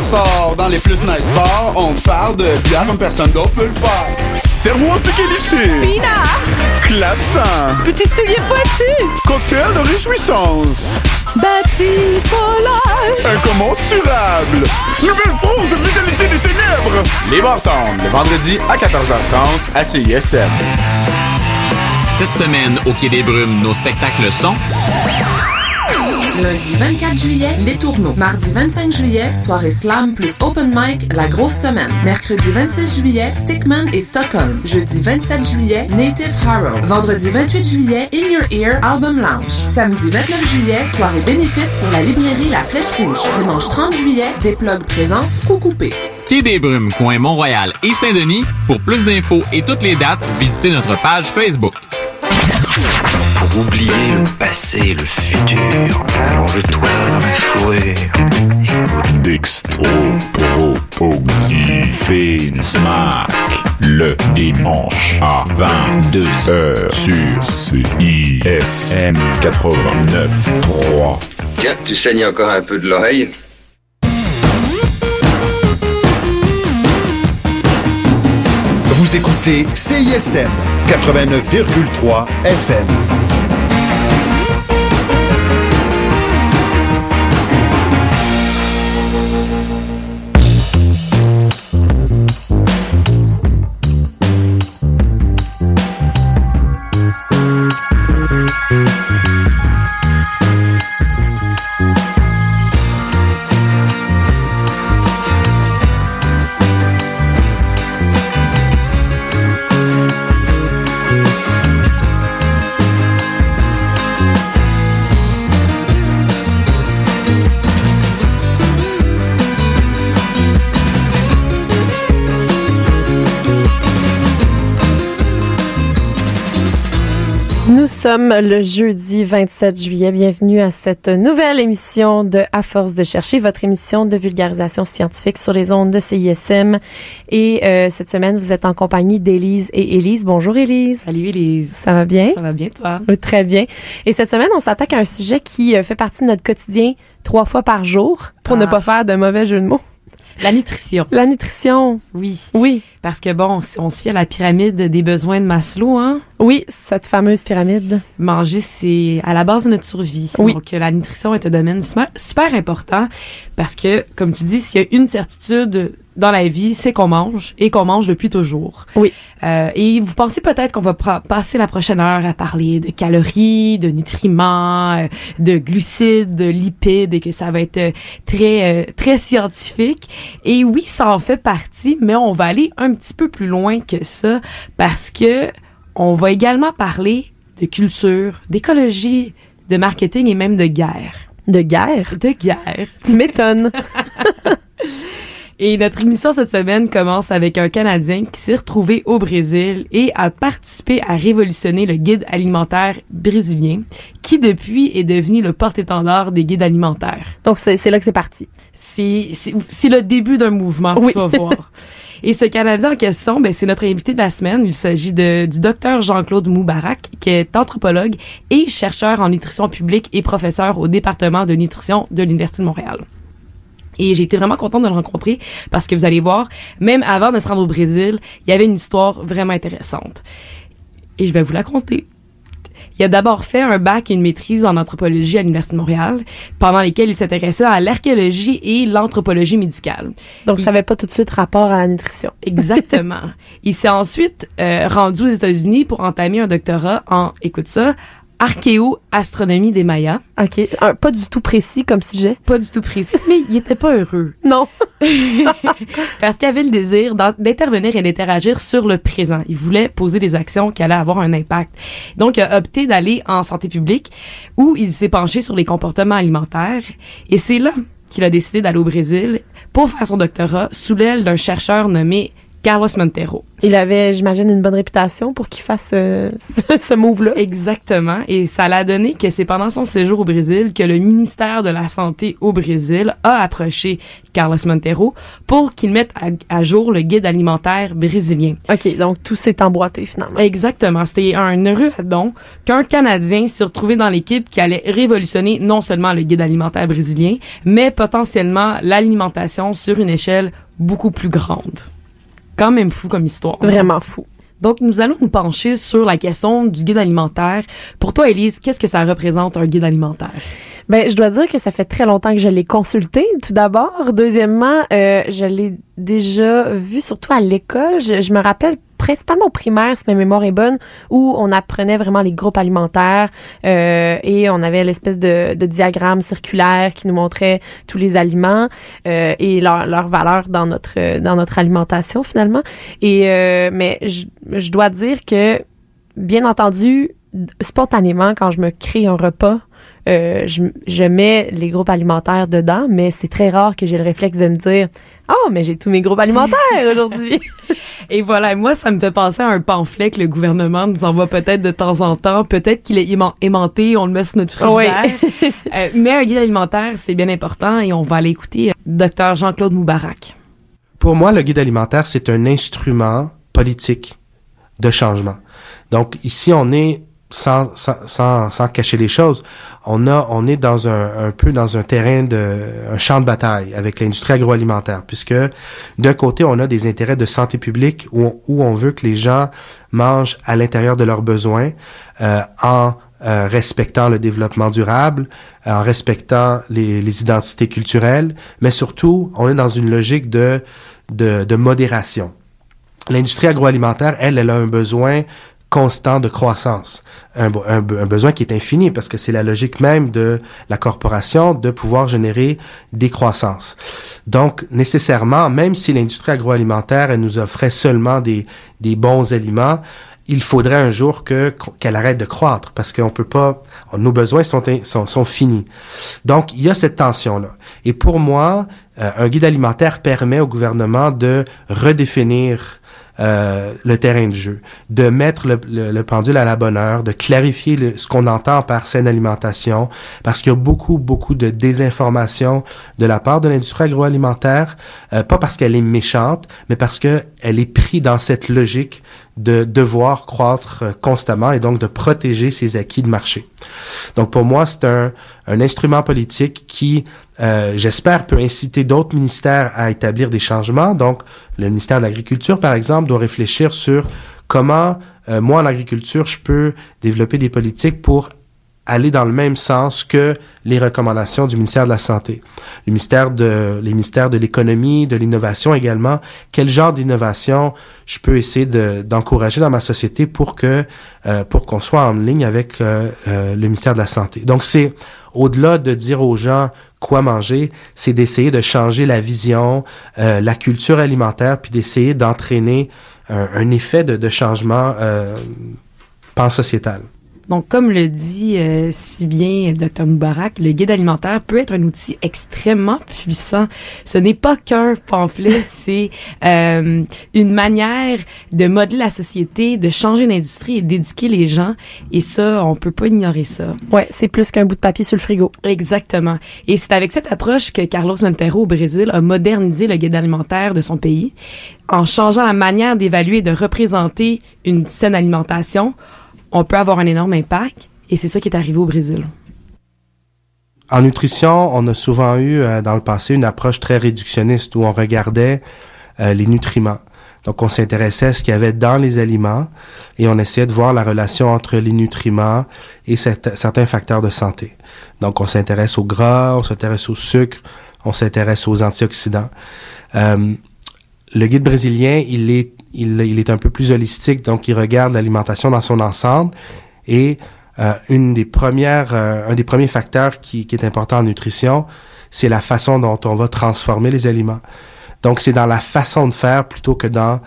on sort dans les plus nice bars, on parle de bière comme personne d'autre peut le faire. Servoise de qualité. Pina! Clavecin. Petit soulier pointu! Cocktail de réjouissance. Bâti volage! Incommensurable. Nouvelle France de vitalité des ténèbres. Les Bartons, le vendredi à 14h30 à CISM. Cette semaine, au Quai des Brumes, nos spectacles sont Lundi 24 juillet, Les Tourneaux. Mardi 25 juillet, soirée slam plus open mic, la grosse semaine. Mercredi 26 juillet, Stickman et Stockholm. Jeudi 27 juillet, Native Harrow. Vendredi 28 juillet, In Your Ear Album Lounge. Samedi 29 juillet, soirée bénéfice pour la librairie La Flèche Rouge. Dimanche 30 juillet, des plugs présentes, coup coupé. Quai des Brumes, coin Mont-Royal et Saint-Denis. Pour plus d'infos et toutes les dates, visitez notre page Facebook. Oublier le passé, le futur, allonge-toi dans la fourrure. Écoute. Dextro, Smack. Le dimanche à 22h sur CISM 89.3. Tiens, tu saignes encore un peu de l'oreille Vous écoutez CISM 89,3 FM. Sommes le jeudi 27 juillet. Bienvenue à cette nouvelle émission de À force de chercher, votre émission de vulgarisation scientifique sur les ondes de CISM. Et euh, cette semaine, vous êtes en compagnie d'Élise et Élise. Bonjour Élise. Salut Elise. Ça va bien? Ça va bien toi? Oui, Très bien. Et cette semaine, on s'attaque à un sujet qui euh, fait partie de notre quotidien trois fois par jour pour ne Ah. pas faire de mauvais jeu de mots. La nutrition. La nutrition. Oui. Oui. Parce que bon, on se fie à la pyramide des besoins de Maslow, hein, Oui, cette fameuse pyramide. manger c'est à la base de notre survie. Oui. Donc la nutrition est un domaine super, super important parce que comme tu dis, s'il y a une certitude dans la vie, c'est qu'on mange et qu'on mange depuis toujours. Oui. Euh, et vous pensez peut-être qu'on va passer la prochaine heure à parler de calories, de nutriments, euh, de glucides, de lipides et que ça va être euh, très euh, très scientifique. Et oui, ça en fait partie, mais on va aller un petit peu plus loin que ça parce que on va également parler de culture, d'écologie, de marketing et même de guerre. De guerre? De guerre. Tu m'étonnes. Et notre émission cette semaine commence avec un Canadien qui s'est retrouvé au Brésil et a participé à révolutionner le guide alimentaire brésilien, qui depuis est devenu le porte-étendard des guides alimentaires. Donc, c'est là que c'est parti. C'est le début d'un mouvement, Oui. tu vas voir. Et ce Canadien en question, ben, c'est notre invité de la semaine. Il s'agit du docteur Jean-Claude Moubarak, qui est anthropologue et chercheur en nutrition publique et professeur au département de nutrition de l'Université de Montréal. Et j'ai été vraiment contente de le rencontrer parce que vous allez voir, même avant de se rendre au Brésil, il y avait une histoire vraiment intéressante. Et je vais vous la conter. Il a d'abord fait un bac et une maîtrise en anthropologie à l'Université de Montréal, pendant lesquels il s'intéressait à l'archéologie et l'anthropologie médicale. Donc, Il- ça n'avait pas tout de suite rapport à la nutrition. Exactement. il s'est ensuite euh, rendu aux États-Unis pour entamer un doctorat en, écoute ça, archéo-astronomie des Mayas. OK. Un- pas du tout précis comme sujet. Pas du tout précis, mais il était pas heureux. Non. Parce qu'il avait le désir d'intervenir et d'interagir sur le présent. Il voulait poser des actions qui allaient avoir un impact. Donc, il a opté d'aller en santé publique où il s'est penché sur les comportements alimentaires. Et c'est là qu'il a décidé d'aller au Brésil pour faire son doctorat sous l'aile d'un chercheur nommé Carlos Montero. Il avait, j'imagine, une bonne réputation pour qu'il fasse euh, ce, ce move-là. Exactement. Et ça l'a donné que c'est pendant son séjour au Brésil que le ministère de la Santé au Brésil a approché Carlos Montero pour qu'il mette à, à jour le guide alimentaire brésilien. OK, donc tout s'est emboîté finalement. Exactement. C'était un heureux addon qu'un Canadien s'est retrouvé dans l'équipe qui allait révolutionner non seulement le guide alimentaire brésilien, mais potentiellement l'alimentation sur une échelle beaucoup plus grande. Quand même fou comme histoire. Vraiment fou. Donc, nous allons nous pencher sur la question du guide alimentaire. Pour toi, Élise, qu'est-ce que ça représente un guide alimentaire? Ben, je dois dire que ça fait très longtemps que je l'ai consulté, tout d'abord. Deuxièmement, euh, je l'ai déjà vu surtout à l'école. Je, je me rappelle principalement au primaire, si ma mémoire est bonne, où on apprenait vraiment les groupes alimentaires euh, et on avait l'espèce de, de diagramme circulaire qui nous montrait tous les aliments euh, et leur, leur valeur dans notre dans notre alimentation finalement. Et euh, mais je, je dois dire que bien entendu, spontanément quand je me crée un repas, euh, je, je mets les groupes alimentaires dedans, mais c'est très rare que j'ai le réflexe de me dire Oh, mais j'ai tous mes groupes alimentaires aujourd'hui. Et voilà, moi, ça me fait penser à un pamphlet que le gouvernement nous envoie peut-être de temps en temps. Peut-être qu'il est aima- aimanté, on le met sur notre frigidaire. Euh, mais un guide alimentaire, c'est bien important et on va aller écouter euh, Dr Jean-Claude Moubarak. Pour moi, le guide alimentaire, c'est un instrument politique de changement. Donc ici, on est sans, sans, sans, cacher les choses, on a, on est dans un, un peu dans un terrain de, un champ de bataille avec l'industrie agroalimentaire, puisque d'un côté, on a des intérêts de santé publique où, où on veut que les gens mangent à l'intérieur de leurs besoins, euh, en euh, respectant le développement durable, en respectant les, les identités culturelles, mais surtout, on est dans une logique de, de, de modération. L'industrie agroalimentaire, elle, elle a un besoin constant de croissance, un, be- un be- un besoin qui est infini parce que c'est la logique même de la corporation de pouvoir générer des croissances. Donc, nécessairement, même si l'industrie agroalimentaire, elle nous offrait seulement des, bons aliments, il faudrait un jour que qu'elle arrête de croître parce qu'on peut pas nos besoins sont in- sont, sont finis. Donc il y a cette tension là. Et pour moi, euh, un guide alimentaire permet au gouvernement de redéfinir euh, le terrain de jeu, de mettre le, le- le pendule à la bonne heure, de clarifier ce qu'on entend par saine alimentation, parce qu'il y a beaucoup, beaucoup de désinformation de la part de l'industrie agroalimentaire, euh, pas parce qu'elle est méchante, mais parce que elle est prise dans cette logique de devoir croître euh, constamment et donc de protéger ses acquis de marché. Donc pour moi, c'est un, un instrument politique qui, euh, j'espère, peut inciter d'autres ministères à établir des changements. Donc le ministère de l'Agriculture, par exemple, doit réfléchir sur comment, euh, moi, en agriculture, je peux développer des politiques pour aller dans le même sens que les recommandations du ministère de la Santé. Le ministère de, les ministères de l'économie, de l'innovation également. Quel genre d'innovation je peux essayer de- d'encourager dans ma société pour que, euh, pour qu'on soit en ligne avec euh, euh, le ministère de la Santé? Donc c'est au-delà de dire aux gens quoi manger, c'est d'essayer de changer la vision, euh, la culture alimentaire, puis d'essayer d'entraîner un, un effet de, de changement euh, pan-sociétal. Donc, comme le dit euh, si bien Dr Moubarak, le guide alimentaire peut être un outil extrêmement puissant. Ce n'est pas qu'un pamphlet, c'est euh, une manière de modeler la société, de changer l'industrie et d'éduquer les gens. Et ça, on peut pas ignorer ça. Ouais, c'est plus qu'un bout de papier sur le frigo. Exactement. Et c'est avec cette approche que Carlos Montero au Brésil a modernisé le guide alimentaire de son pays en changeant la manière d'évaluer et de représenter une saine alimentation. On peut avoir un énorme impact et c'est ça qui est arrivé au Brésil. En nutrition, on a souvent eu euh, dans le passé une approche très réductionniste où on regardait euh, les nutriments. Donc on s'intéressait à ce qu'il y avait dans les aliments et on essayait de voir la relation entre les nutriments et certains facteurs de santé. Donc on s'intéresse au gras, on s'intéresse au sucre, on s'intéresse aux antioxydants. Euh, le guide brésilien, il est, il, il est un peu plus holistique, donc il regarde l'alimentation dans son ensemble et euh, une des premières, euh, un des premiers facteurs qui, qui est important en nutrition, c'est la façon dont on va transformer les aliments. Donc c'est dans la façon de faire plutôt que dans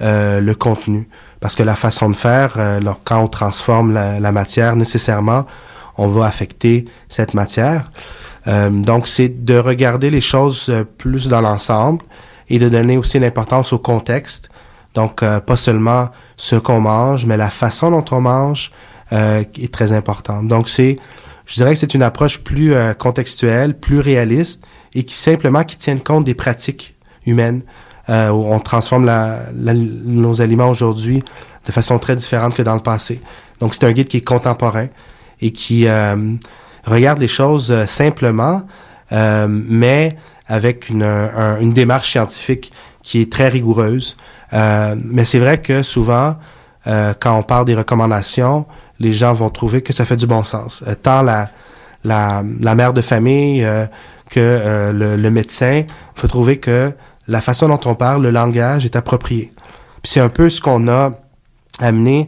euh, le contenu, parce que la façon de faire, euh, quand on transforme la, la matière, nécessairement, on va affecter cette matière. Euh, donc c'est de regarder les choses euh, plus dans l'ensemble et de donner aussi l'importance au contexte Donc, euh, pas seulement ce qu'on mange, mais la façon dont on mange euh, est très importante. Donc, c'est, je dirais que c'est une approche plus euh, contextuelle, plus réaliste et qui simplement qui tienne compte des pratiques humaines. Où on transforme nos aliments aujourd'hui de façon très différente que dans le passé. Donc, c'est un guide qui est contemporain et qui regarde les choses simplement, mais avec une, un- une démarche scientifique qui est très rigoureuse. Euh, mais c'est vrai que souvent, euh, quand on parle des recommandations, les gens vont trouver que ça fait du bon sens. Euh, tant la, la, la mère de famille euh, que euh, le, le médecin, faut trouver que la façon dont on parle, le langage est approprié. Puis c'est un peu ce qu'on a amené,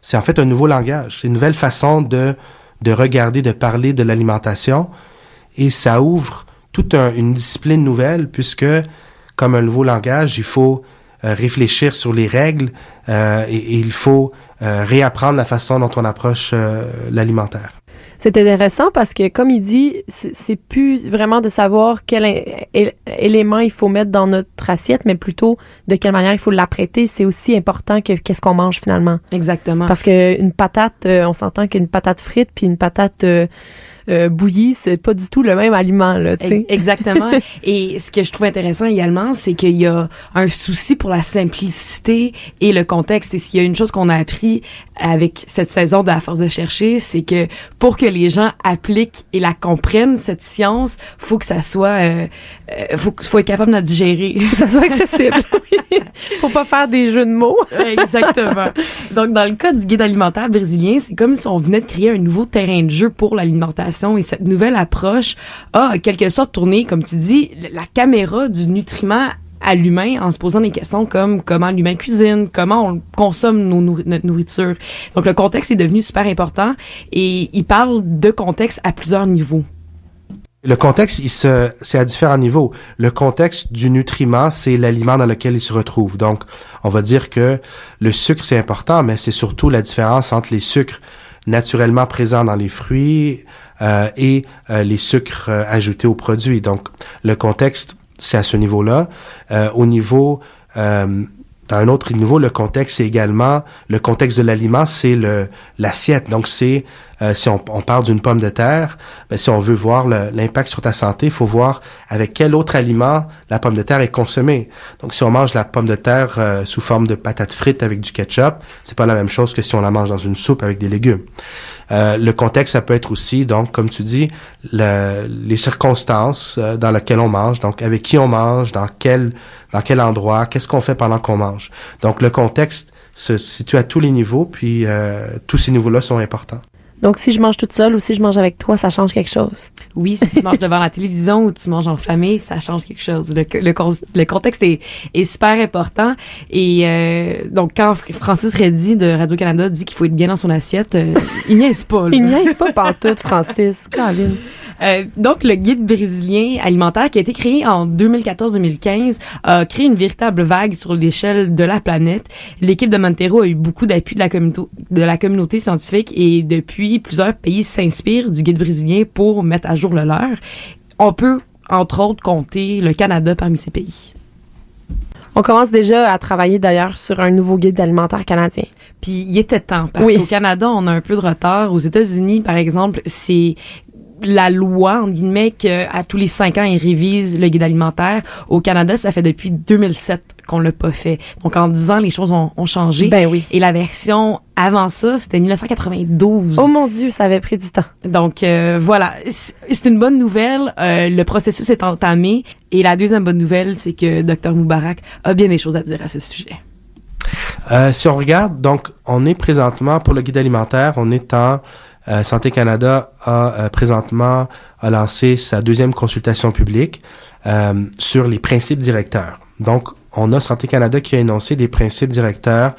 c'est en fait un nouveau langage, une nouvelle façon de, de regarder, de parler de l'alimentation, et ça ouvre toute un- une discipline nouvelle, puisque comme un nouveau langage, il faut euh, réfléchir sur les règles euh, et, et il faut euh, réapprendre la façon dont on approche euh, l'alimentaire. C'est intéressant parce que, comme il dit, c'est plus vraiment de savoir quel élément il faut mettre dans notre assiette, mais plutôt de quelle manière il faut l'apprêter. C'est aussi important que qu'est-ce qu'on mange finalement. Exactement. Parce que une patate, euh, on s'entend qu'une patate frite puis une patate euh, bouillie, c'est pas du tout le même aliment là. tu sais. E- Exactement. Et ce que je trouve intéressant également, c'est qu'il y a un souci pour la simplicité et le contexte. Et s'il y a une chose qu'on a appris avec cette saison de la force de chercher, c'est que pour que les gens appliquent et la comprennent cette science, faut que ça soit, euh, euh, faut, faut être capable de la digérer. Faut que ça soit accessible. Faut pas faire des jeux de mots. Exactement. Donc, dans le cas du guide alimentaire brésilien, c'est comme si on venait de créer un nouveau terrain de jeu pour l'alimentation et cette nouvelle approche a, en quelque sorte, tourné, comme tu dis, la caméra du nutriment à l'humain en se posant des questions comme comment l'humain cuisine, comment on consomme notre nourriture. Donc, le contexte est devenu super important et il parle de contexte à plusieurs niveaux. Le contexte, c'est à différents niveaux. Le contexte du nutriment, c'est l'aliment dans lequel il se retrouve. Donc, on va dire que le sucre, c'est important, mais c'est surtout la différence entre les sucres naturellement présents dans les fruits euh, et euh, les sucres euh, ajoutés aux produits. Donc, le contexte, c'est à ce niveau-là. Euh, au niveau euh, dans un autre niveau, le contexte, c'est également le contexte de l'aliment, c'est le l'assiette. Donc, c'est euh, si on, on parle d'une pomme de terre, ben, si on veut voir l'impact sur ta santé, il faut voir avec quel autre aliment la pomme de terre est consommée. Donc, si on mange la pomme de terre euh, sous forme de patates frites avec du ketchup, c'est pas la même chose que si on la mange dans une soupe avec des légumes. Euh, le contexte, ça peut être aussi, donc, comme tu dis, le- les circonstances euh, dans lesquelles on mange, donc avec qui on mange, dans quel, dans quel endroit, qu'est-ce qu'on fait pendant qu'on mange. Donc, le contexte se situe à tous les niveaux, puis euh, tous ces niveaux-là sont importants. Donc, si je mange toute seule ou si je mange avec toi, ça change quelque chose. Oui, si tu manges devant la télévision ou tu manges en famille, ça change quelque chose. Le, le, le contexte est, est super important. Et euh, donc, quand Fr- Francis Reddy de Radio-Canada dit qu'il faut être bien dans son assiette, euh, il niaise pas. là. Il niaise pas pantoute, Francis. Colin. Euh, donc, le guide brésilien alimentaire qui a été créé en 2014-2015 a créé une véritable vague sur l'échelle de la planète. L'équipe de Montero a eu beaucoup d'appui de la communauté, de la communauté scientifique et depuis, plusieurs pays s'inspirent du guide brésilien pour mettre à jour le leur. On peut, entre autres, compter le Canada parmi ces pays. On commence déjà à travailler d'ailleurs sur un nouveau guide alimentaire canadien. Puis il était temps parce Oui. qu'au Canada, on a un peu de retard. Aux États-Unis, par exemple, c'est la loi, en guillemets, qu'à tous les cinq ans, ils révisent le guide alimentaire. Au Canada, ça fait depuis 2007 qu'on l'a pas fait. Donc, en 10 ans, les choses ont, ont changé. Ben oui. Et la version avant ça, c'était 1992. Oh mon Dieu, ça avait pris du temps. Donc euh, voilà, c'est une bonne nouvelle. Euh, le processus est entamé. Et la deuxième bonne nouvelle, c'est que Dr Moubarak a bien des choses à dire à ce sujet. Euh, si on regarde, donc, on est présentement, pour le guide alimentaire, on est en euh, Santé Canada a euh, présentement lancé sa deuxième consultation publique euh, sur les principes directeurs. Donc, on a Santé Canada qui a énoncé des principes directeurs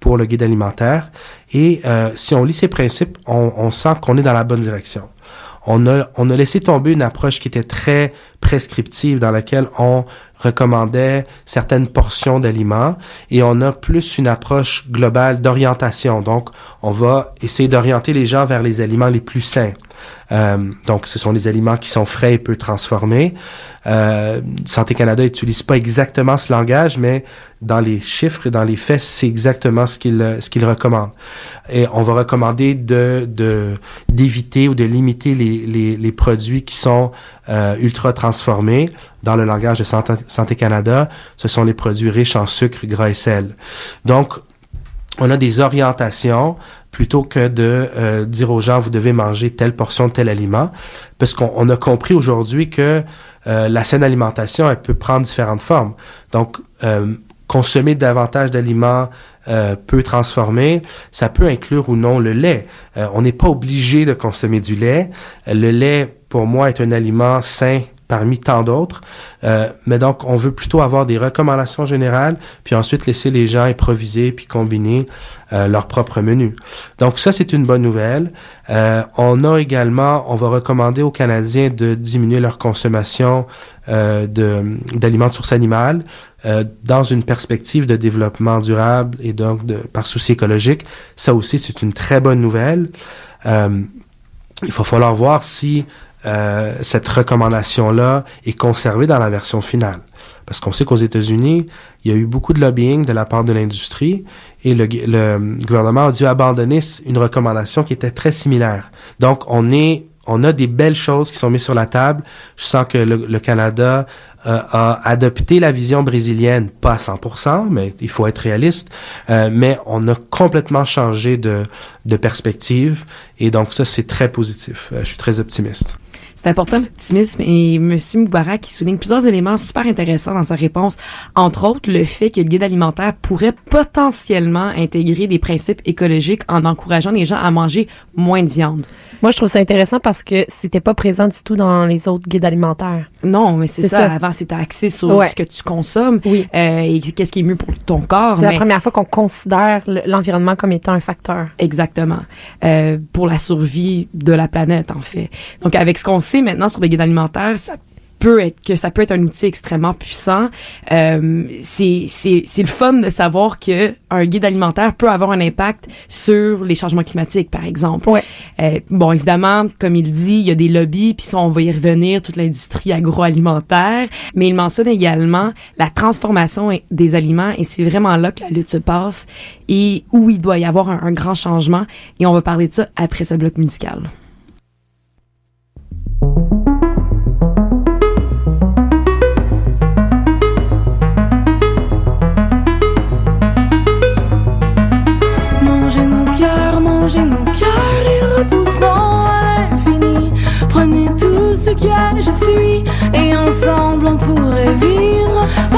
pour le guide alimentaire. Et si on lit ces principes, on, on sent qu'on est dans la bonne direction. On a, on a laissé tomber une approche qui était très prescriptive dans laquelle on recommandait certaines portions d'aliments et on a plus une approche globale d'orientation. Donc, on va essayer d'orienter les gens vers les aliments les plus sains. Euh, donc, ce sont les aliments qui sont frais et peu transformés. Euh, Santé Canada n'utilise pas exactement ce langage, mais dans les chiffres et dans les faits, c'est exactement ce qu'il ce qu'il recommande. Et on va recommander de d'éviter ou de limiter les, les, les, produits qui sont euh, ultra transformés. Dans le langage de Santé, Canada, ce sont les produits riches en sucre, gras et sel. Donc, on a des orientations plutôt que de euh, dire aux gens vous devez manger telle portion de tel aliment parce qu'on a compris aujourd'hui que euh, la saine alimentation elle peut prendre différentes formes. Donc euh, consommer davantage d'aliments peu transformés ça peut inclure ou non le lait. On n'est pas obligé de consommer du lait. Le lait pour moi est un aliment sain parmi tant d'autres. Euh, mais donc, on veut plutôt avoir des recommandations générales, puis ensuite laisser les gens improviser puis combiner euh, leur propre menu. Donc ça, c'est une bonne nouvelle. Euh, on a également, on va recommander aux Canadiens de diminuer leur consommation euh, d'aliments de source animale dans une perspective de développement durable et donc de, par souci écologique. Ça aussi, c'est une très bonne nouvelle. Il va falloir voir si euh, cette recommandation-là est conservée dans la version finale. Parce qu'on sait qu'aux États-Unis, il y a eu beaucoup de lobbying de la part de l'industrie et le, gouvernement a dû abandonner une recommandation qui était très similaire. Donc, on est, on a des belles choses qui sont mises sur la table. Je sens que le, Canada euh, a adopté la vision brésilienne, pas à 100%, mais il faut être réaliste. Euh, mais on a complètement changé de, de perspective et donc ça, c'est très positif. je suis très optimiste. C'est important l'optimisme et M. Moubarak qui souligne plusieurs éléments super intéressants dans sa réponse, entre autres le fait que le guide alimentaire pourrait potentiellement intégrer des principes écologiques en encourageant les gens à manger moins de viande. Moi, je trouve ça intéressant parce que c'était pas présent du tout dans les autres guides alimentaires. Non, mais c'est ça. Avant, c'était axé sur ce que tu consommes oui. euh, et qu'est-ce qui est mieux pour ton corps. C'est la première fois qu'on considère l'environnement comme étant un facteur. Exactement. Euh, pour la survie de la planète, en fait. Donc, avec ce qu'on sait maintenant sur le guide alimentaire, ça peut être que ça peut être un outil extrêmement puissant. Euh, c'est c'est c'est le fun de savoir que un guide alimentaire peut avoir un impact sur les changements climatiques, par exemple. Ouais. Euh, bon, évidemment, comme il dit, il y a des lobbies, puis on va y revenir, toute l'industrie agroalimentaire. Mais il mentionne également la transformation des aliments, et c'est vraiment là que la lutte se passe et où il doit y avoir un grand changement. Et on va parler de ça après ce bloc musical. Je suis et ensemble on pourrait vivre.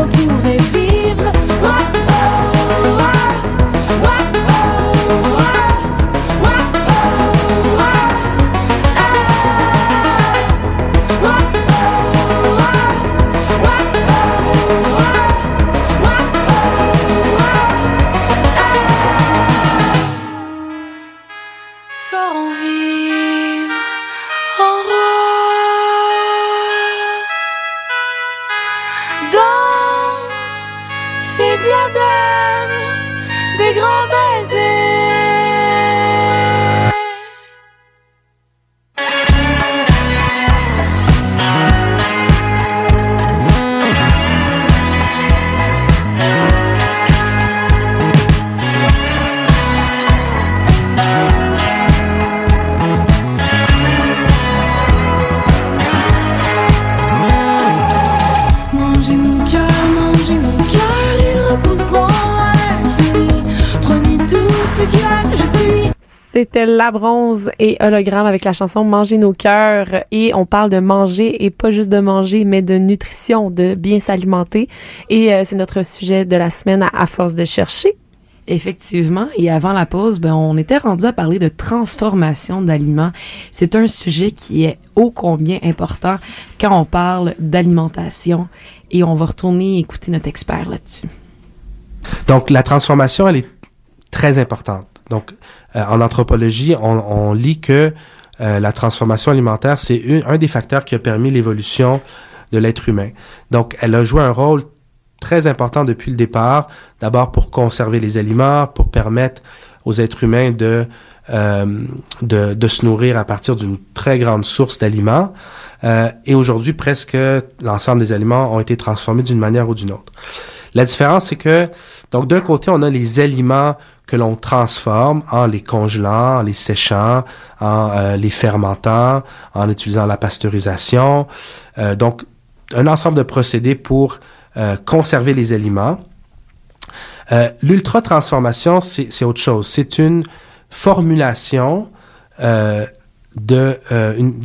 et ensemble on pourrait. La Bronze et Hologramme avec la chanson Manger nos cœurs et on parle de manger et pas juste de manger mais de nutrition, de bien s'alimenter et euh, c'est notre sujet de la semaine à, à force de chercher. Effectivement, et avant la pause, ben, on était rendu à parler de transformation d'aliments. C'est un sujet qui est ô combien important quand on parle d'alimentation et on va retourner écouter notre expert là-dessus. Donc, la transformation, elle est très importante. Donc, en anthropologie, on, on lit que euh, la transformation alimentaire, c'est un des facteurs qui a permis l'évolution de l'être humain. Donc, elle a joué un rôle très important depuis le départ, d'abord pour conserver les aliments, pour permettre aux êtres humains de, euh, de, de se nourrir à partir d'une très grande source d'aliments. Euh, et aujourd'hui, presque l'ensemble des aliments ont été transformés d'une manière ou d'une autre. La différence, c'est que, donc d'un côté, on a les aliments que l'on transforme en les congelant, en les séchant, en euh, les fermentant, en utilisant la pasteurisation. Euh, donc, un ensemble de procédés pour euh, conserver les aliments. L'ultra-transformation, c'est autre chose. C'est une formulation de...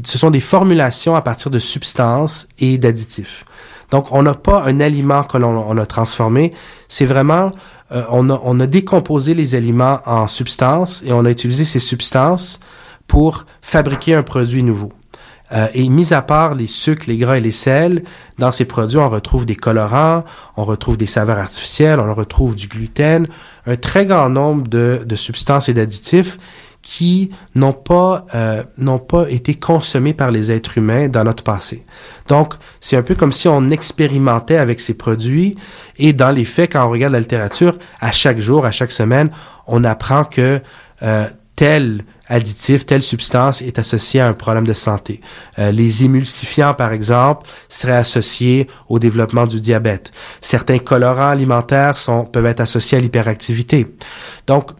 ce sont des formulations à partir de substances et d'additifs. Donc, on n'a pas un aliment que l'on on a transformé. C'est vraiment... euh, on, a, décomposé les aliments en substances et on a utilisé ces substances pour fabriquer un produit nouveau. Euh, et mis à part les sucres, les gras et les sels, dans ces produits, on retrouve des colorants, on retrouve des saveurs artificielles, on retrouve du gluten, un très grand nombre de substances et d'additifs qui n'ont pas euh, n'ont pas été consommés par les êtres humains dans notre passé. Donc, c'est un peu comme si on expérimentait avec ces produits et dans les faits, quand on regarde la littérature, à chaque jour, à chaque semaine, on apprend que euh, tel additif, telle substance est associée à un problème de santé. Euh, les émulsifiants, par exemple, seraient associés au développement du diabète. Certains colorants alimentaires sont, peuvent être associés à l'hyperactivité. Donc,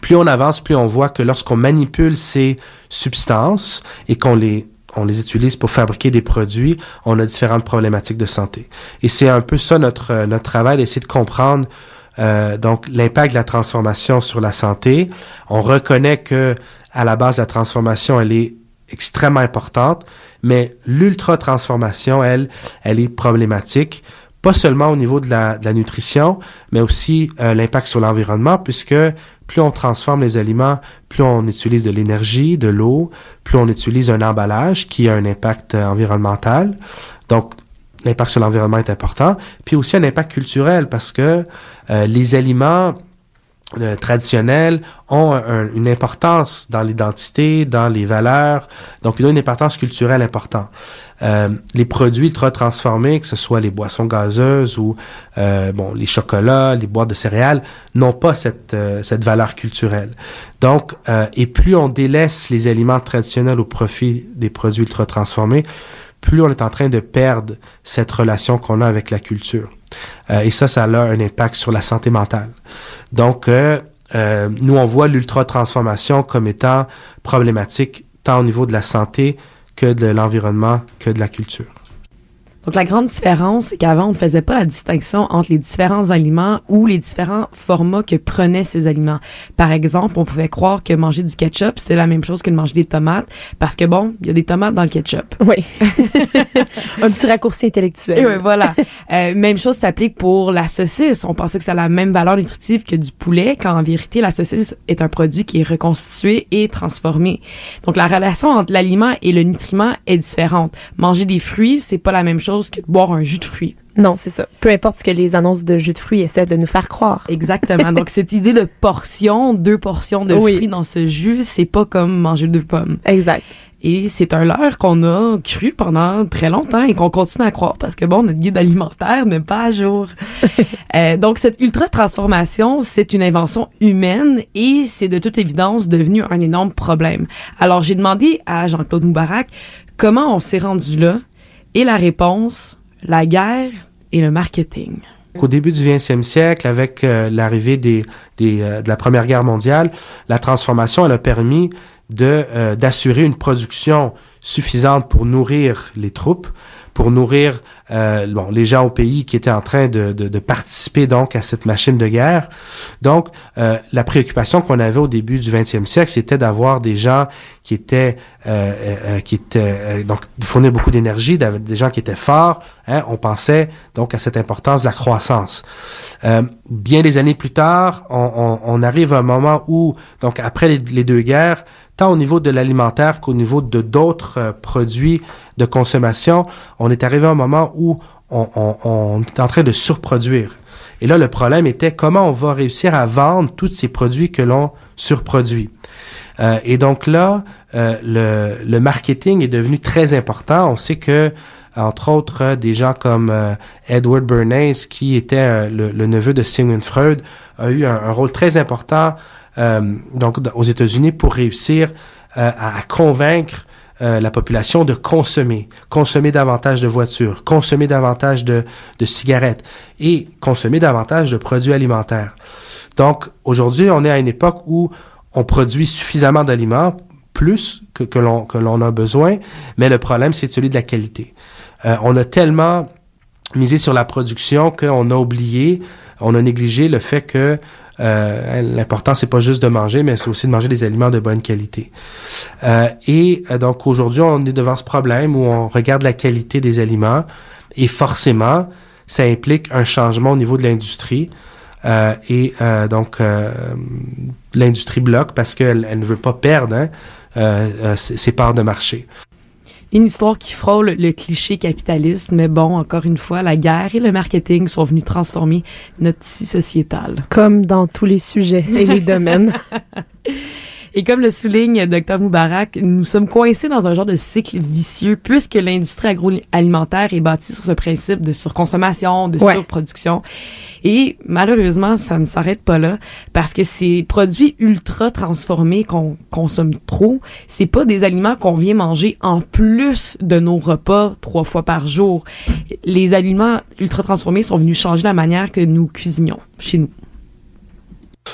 plus on avance, plus on voit que lorsqu'on manipule ces substances et qu'on les on les utilise pour fabriquer des produits, on a différentes problématiques de santé. Et c'est un peu ça notre euh, notre travail, d'essayer de comprendre euh, donc l'impact de la transformation sur la santé. On reconnaît que à la base la transformation elle est extrêmement importante, mais l'ultra transformation elle elle est problématique pas seulement au niveau de la, de la nutrition, mais aussi euh, l'impact sur l'environnement, puisque plus on transforme les aliments, plus on utilise de l'énergie, de l'eau, plus on utilise un emballage qui a un impact euh, environnemental. Donc, l'impact sur l'environnement est important. Puis aussi un impact culturel, parce que euh, les aliments euh, traditionnels ont un- un- une importance dans l'identité, dans les valeurs. Donc, ils ont une importance culturelle importante. Euh, les produits ultra transformés, que ce soit les boissons gazeuses ou euh, bon les chocolats, les boîtes de céréales, n'ont pas cette euh, cette valeur culturelle. Donc, euh, et plus on délaisse les aliments traditionnels au profit des produits ultra transformés, plus on est en train de perdre cette relation qu'on a avec la culture. Euh, et ça, ça a un impact sur la santé mentale. Donc, euh, euh, nous, on voit l'ultra-transformation comme étant problématique tant au niveau de la santé que de l'environnement, que de la culture. Donc la grande différence, c'est qu'avant, on ne faisait pas la distinction entre les différents aliments ou les différents formats que prenaient ces aliments. Par exemple, on pouvait croire que manger du ketchup, c'était la même chose que de manger des tomates, parce que bon, il y a des tomates dans le ketchup. Oui. Un petit raccourci intellectuel. Et oui, voilà. Euh, même chose s'applique pour la saucisse. On pensait que ça a la même valeur nutritive que du poulet, quand en vérité, la saucisse est un produit qui est reconstitué et transformé. Donc la relation entre l'aliment et le nutriment est différente. Manger des fruits, c'est pas la même chose que de boire un jus de fruits. Non, c'est ça. Peu importe ce que les annonces de jus de fruits essaient de nous faire croire. Exactement. Donc cette idée de portion, deux portions de Oui. fruits dans ce jus, c'est pas comme manger deux pommes. Exact. Et c'est un leurre qu'on a cru pendant très longtemps et qu'on continue à croire parce que bon, notre guide alimentaire n'est pas à jour. Euh, donc cette ultra transformation, c'est une invention humaine et c'est de toute évidence devenu un énorme problème. Alors j'ai demandé à Jean-Claude Moubarak comment on s'est rendu là et la réponse, la guerre et le marketing. Au début du 20e siècle, avec euh, l'arrivée euh, de la Première Guerre mondiale, la transformation a permis euh, d'assurer une production suffisante pour nourrir les troupes, pour nourrir euh, bon, les gens au pays qui étaient en train de, de, de participer donc à cette machine de guerre. Donc, euh, la préoccupation qu'on avait au début du 20e siècle, c'était d'avoir des gens qui étaient euh, euh, qui étaient euh, donc fournir beaucoup d'énergie, des gens qui étaient forts. Hein, on pensait donc à cette importance de la croissance. Euh, bien des années plus tard, on, on, on arrive à un moment où donc après les deux guerres, tant au niveau de l'alimentaire qu'au niveau de d'autres euh, produits de consommation, on est arrivé à un moment où on, est en train de surproduire. Et là, le problème était comment on va réussir à vendre tous ces produits que l'on surproduit. Euh, et donc là, euh, le, marketing est devenu très important. On sait que, entre autres, des gens comme Edward Bernays, qui était le, neveu de Sigmund Freud, a eu un, rôle très important donc d- aux États-Unis pour réussir euh, à, à convaincre euh, la population de consommer, consommer davantage de voitures, consommer davantage de, de cigarettes et consommer davantage de produits alimentaires. Donc aujourd'hui, on est à une époque où on produit suffisamment d'aliments, plus que, que l'on que l'on a besoin, mais le problème c'est celui de la qualité. Euh, on a tellement misé sur la production qu'on a oublié, on a négligé le fait que euh, l'important c'est pas juste de manger, mais c'est aussi de manger des aliments de bonne qualité. Euh, et euh, donc aujourd'hui, on est devant ce problème où on regarde la qualité des aliments et forcément, ça implique un changement au niveau de l'industrie. Euh, et euh, donc, euh, l'industrie bloque parce qu'elle elle ne veut pas perdre hein, ses parts de marché. Une histoire qui frôle le cliché capitaliste, mais bon, encore une fois, la guerre et le marketing sont venus transformer notre tissu sociétal. Comme dans tous les sujets et les domaines. Et comme le souligne Dr Moubarak, nous sommes coincés dans un genre de cycle vicieux puisque l'industrie agroalimentaire est bâtie sur ce principe de surconsommation, de Ouais. surproduction. Et malheureusement, ça ne s'arrête pas là parce que ces produits ultra transformés qu'on consomme trop, c'est pas des aliments qu'on vient manger en plus de nos repas trois fois par jour. Les aliments ultra transformés sont venus changer la manière que nous cuisinions chez nous.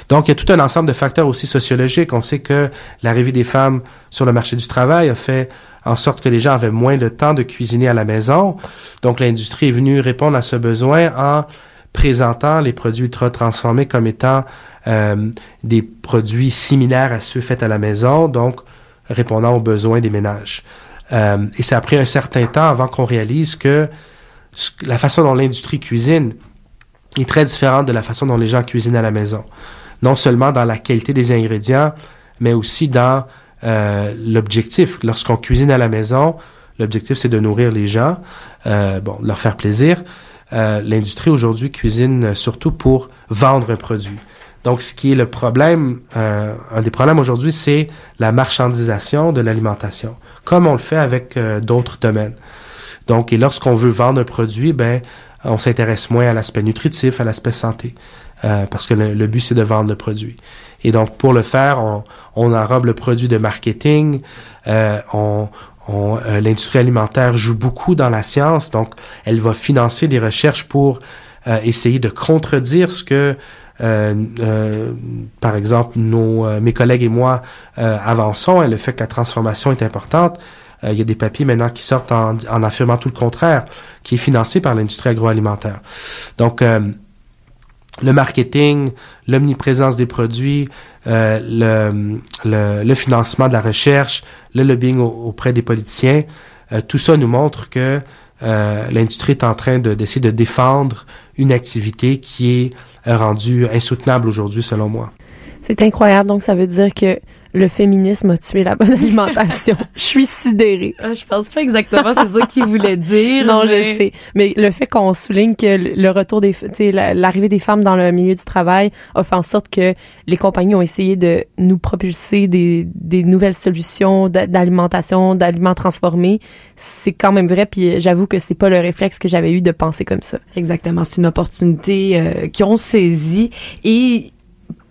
Donc, il y a tout un ensemble de facteurs aussi sociologiques. On sait que l'arrivée des femmes sur le marché du travail a fait en sorte que les gens avaient moins de temps de cuisiner à la maison. Donc, l'industrie est venue répondre à ce besoin en présentant les produits ultra transformés comme étant euh, des produits similaires à ceux faits à la maison, donc répondant aux besoins des ménages. Euh, et ça a pris un certain temps avant qu'on réalise que la façon dont l'industrie cuisine est très différente de la façon dont les gens cuisinent à la maison. Non seulement dans la qualité des ingrédients, mais aussi dans euh, l'objectif. Lorsqu'on cuisine à la maison, l'objectif c'est de nourrir les gens, euh, bon, leur faire plaisir. Euh, L'industrie aujourd'hui cuisine surtout pour vendre un produit. Donc, ce qui est le problème, euh, un des problèmes aujourd'hui, c'est la marchandisation de l'alimentation, comme on le fait avec euh, d'autres domaines. Donc, et lorsqu'on veut vendre un produit, ben, on s'intéresse moins à l'aspect nutritif, à l'aspect santé, euh, parce que le, but c'est de vendre le produit. Et donc, pour le faire, on, on enrobe le produit de marketing, euh, euh, l'industrie alimentaire joue beaucoup dans la science, donc elle va financer des recherches pour euh, essayer de contredire ce que, par exemple, mes collègues et moi avançons, et le fait que la transformation est importante. Euh, il y a des papiers maintenant qui sortent en, affirmant tout le contraire, qui est financé par l'industrie agroalimentaire. Donc, euh, le marketing, l'omniprésence des produits, euh, le, financement de la recherche, le lobbying auprès des politiciens, tout ça nous montre que l'industrie est en train d'essayer de, défendre une activité qui est rendue insoutenable aujourd'hui, selon moi. C'est incroyable. Donc, ça veut dire que le féminisme a tué la bonne alimentation. je suis sidérée. Ah, je pense pas exactement c'est ça qu'il voulait dire. Non, mais... je sais. Mais le fait qu'on souligne que le retour des, tu l'arrivée des femmes dans le milieu du travail a fait en sorte que les compagnies ont essayé de nous propulser des, des nouvelles solutions d'alimentation, d'aliments transformés. C'est quand même vrai. Puis j'avoue que c'est pas le réflexe que j'avais eu de penser comme ça. Exactement. C'est une opportunité euh, qu'ils ont saisie et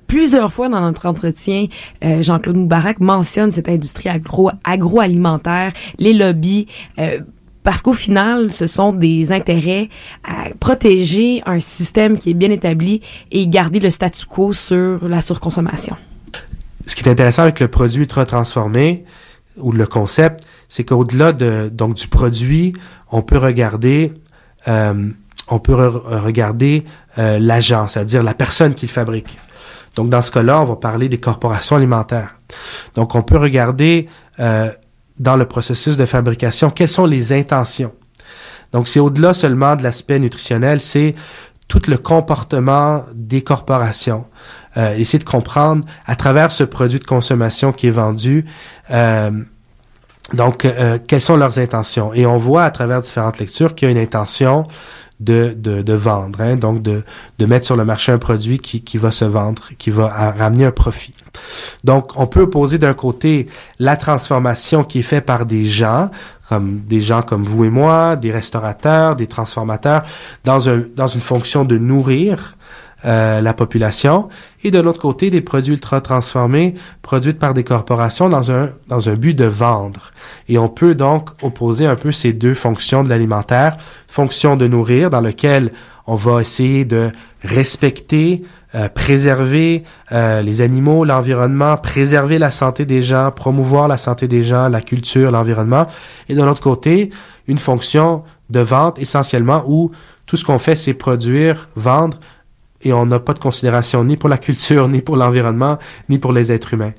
plusieurs fois dans notre entretien, euh, Jean-Claude Moubarak mentionne cette industrie agro agroalimentaire, les lobbies. Euh, parce qu'au final, ce sont des intérêts à protéger un système qui est bien établi et garder le statu quo sur la surconsommation. Ce qui est intéressant avec le produit ultra transformé ou le concept, c'est qu'au-delà de donc du produit, on peut regarder euh, on peut re regarder euh, l'agent, c'est-à-dire la personne qui le fabrique. Donc, dans ce cas-là, on va parler des corporations alimentaires. Donc, on peut regarder euh, dans le processus de fabrication quelles sont les intentions. Donc, c'est au-delà seulement de l'aspect nutritionnel, c'est tout le comportement des corporations. Euh, essayer de comprendre à travers ce produit de consommation qui est vendu, euh, donc, euh, quelles sont leurs intentions. Et on voit à travers différentes lectures qu'il y a une intention de, de, de vendre, hein, donc de, de mettre sur le marché un produit qui, qui va se vendre, qui va ramener un profit. Donc, on peut opposer d'un côté la transformation qui est faite par des gens, comme des gens comme vous et moi, des restaurateurs, des transformateurs, dans, un, dans une fonction de nourrir, euh, la population, et de l'autre côté, des produits ultra transformés produits par des corporations dans un, dans un but de vendre. Et on peut donc opposer un peu ces deux fonctions de l'alimentaire, fonction de nourrir, dans lequel on va essayer de respecter, euh, préserver euh, les animaux, l'environnement, préserver la santé des gens, promouvoir la santé des gens, la culture, l'environnement. Et de l'autre côté, une fonction de vente essentiellement où tout ce qu'on fait, c'est produire, vendre, et on n'a pas de considération ni pour la culture, ni pour l'environnement, ni pour les êtres humains.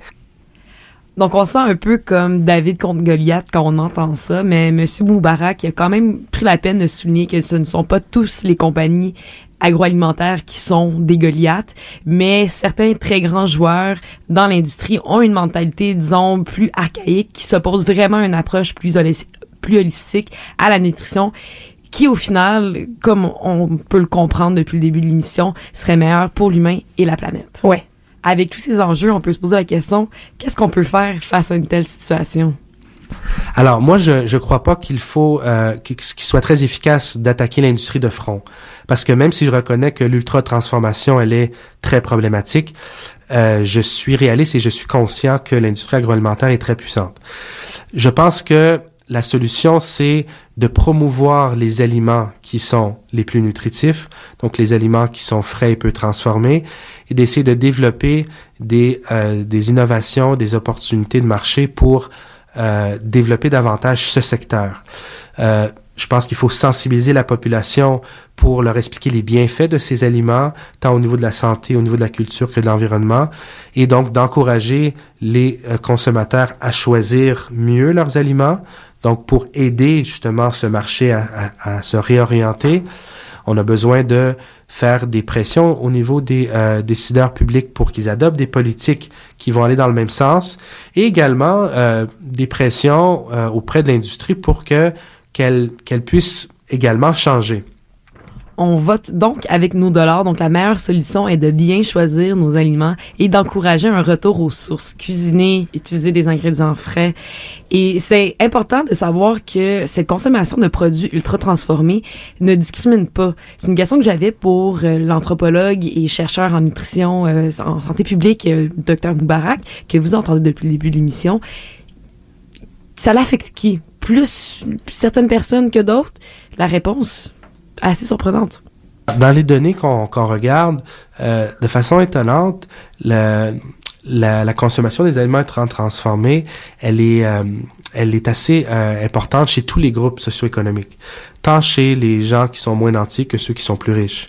Donc, on sent un peu comme David contre Goliath quand on entend ça, mais M. Moubarak a quand même pris la peine de souligner que ce ne sont pas tous les compagnies agroalimentaires qui sont des Goliaths, mais certains très grands joueurs dans l'industrie ont une mentalité, disons, plus archaïque, qui s'oppose vraiment à une approche plus, plus holistique à la nutrition qui au final, comme on peut le comprendre depuis le début de l'émission, serait meilleur pour l'humain et la planète. Ouais. Avec tous ces enjeux, on peut se poser la question qu'est-ce qu'on peut faire face à une telle situation? Alors moi, je je crois pas qu'il faut euh, qu'il soit très efficace d'attaquer l'industrie de front, parce que même si je reconnais que l'ultra transformation elle est très problématique, euh, je suis réaliste et je suis conscient que l'industrie agroalimentaire est très puissante. Je pense que la solution, c'est de promouvoir les aliments qui sont les plus nutritifs, donc les aliments qui sont frais et peu transformés, et d'essayer de développer des, euh, des innovations, des opportunités de marché pour euh, développer davantage ce secteur. Euh, je pense qu'il faut sensibiliser la population pour leur expliquer les bienfaits de ces aliments, tant au niveau de la santé, au niveau de la culture que de l'environnement, et donc d'encourager les consommateurs à choisir mieux leurs aliments, donc, pour aider justement ce marché à, se réorienter, on a besoin de faire des pressions au niveau des euh, décideurs publics pour qu'ils adoptent des politiques qui vont aller dans le même sens, et également euh, des pressions euh, auprès de l'industrie pour que qu'elle puisse également changer. On vote donc avec nos dollars. Donc, la meilleure solution est de bien choisir nos aliments et d'encourager un retour aux sources. Cuisiner, utiliser des ingrédients frais. Et c'est important de savoir que cette consommation de produits ultra transformés ne discrimine pas. C'est une question que j'avais pour euh, l'anthropologue et chercheur en nutrition, euh, en santé publique, euh, Dr Moubarak, que vous entendez depuis le début de l'émission. Ça l'affecte qui? Plus certaines personnes que d'autres? La réponse, assez surprenante. Dans les données qu'on qu regarde, euh, de façon étonnante, le, la, la, consommation des aliments transformés, elle est, euh, elle est assez euh, importante chez tous les groupes socio-économiques, tant chez les gens qui sont moins nantis que ceux qui sont plus riches.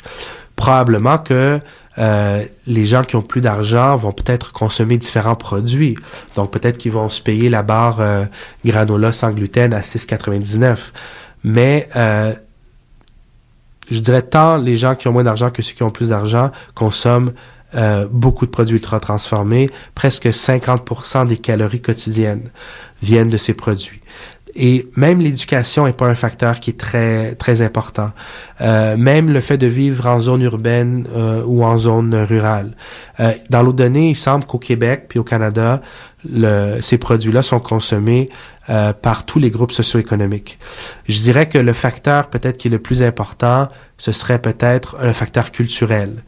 Probablement que euh, les gens qui ont plus d'argent vont peut-être consommer différents produits. Donc peut-être qu'ils vont se payer la barre euh, granola sans gluten à 6,99. Mais euh, je dirais tant les gens qui ont moins d'argent que ceux qui ont plus d'argent consomment euh, beaucoup de produits ultra transformés. Presque 50% des calories quotidiennes viennent de ces produits. Et même l'éducation n'est pas un facteur qui est très très important. Euh, même le fait de vivre en zone urbaine euh, ou en zone rurale. Euh, dans l'eau donnée, il semble qu'au Québec puis au Canada, le, ces produits-là sont consommés euh, par tous les groupes socio-économiques. Je dirais que le facteur peut-être qui est le plus important, ce serait peut-être un facteur culturel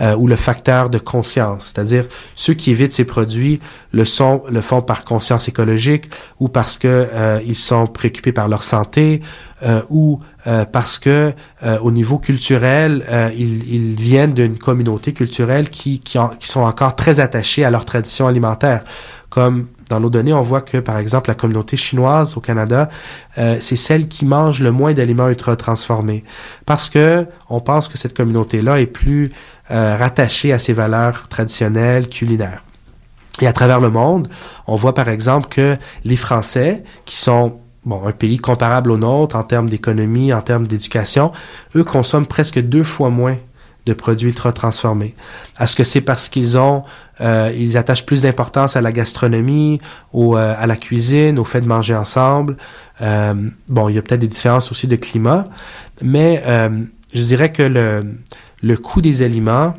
euh, ou le facteur de conscience, c'est-à-dire ceux qui évitent ces produits le sont le font par conscience écologique ou parce que euh, ils sont préoccupés par leur santé euh, ou euh, parce que euh, au niveau culturel euh, ils, ils viennent d'une communauté culturelle qui qui, qui sont encore très attachés à leur tradition alimentaire. Comme dans nos données, on voit que, par exemple, la communauté chinoise au Canada, euh, c'est celle qui mange le moins d'aliments ultra transformés, parce que on pense que cette communauté-là est plus euh, rattachée à ses valeurs traditionnelles culinaires. Et à travers le monde, on voit par exemple que les Français, qui sont bon un pays comparable au nôtre en termes d'économie, en termes d'éducation, eux consomment presque deux fois moins de produits ultra transformés. Est-ce que c'est parce qu'ils ont, euh, ils attachent plus d'importance à la gastronomie, au, euh, à la cuisine, au fait de manger ensemble Euh, Bon, il y a peut-être des différences aussi de climat, mais euh, je dirais que le, le coût des aliments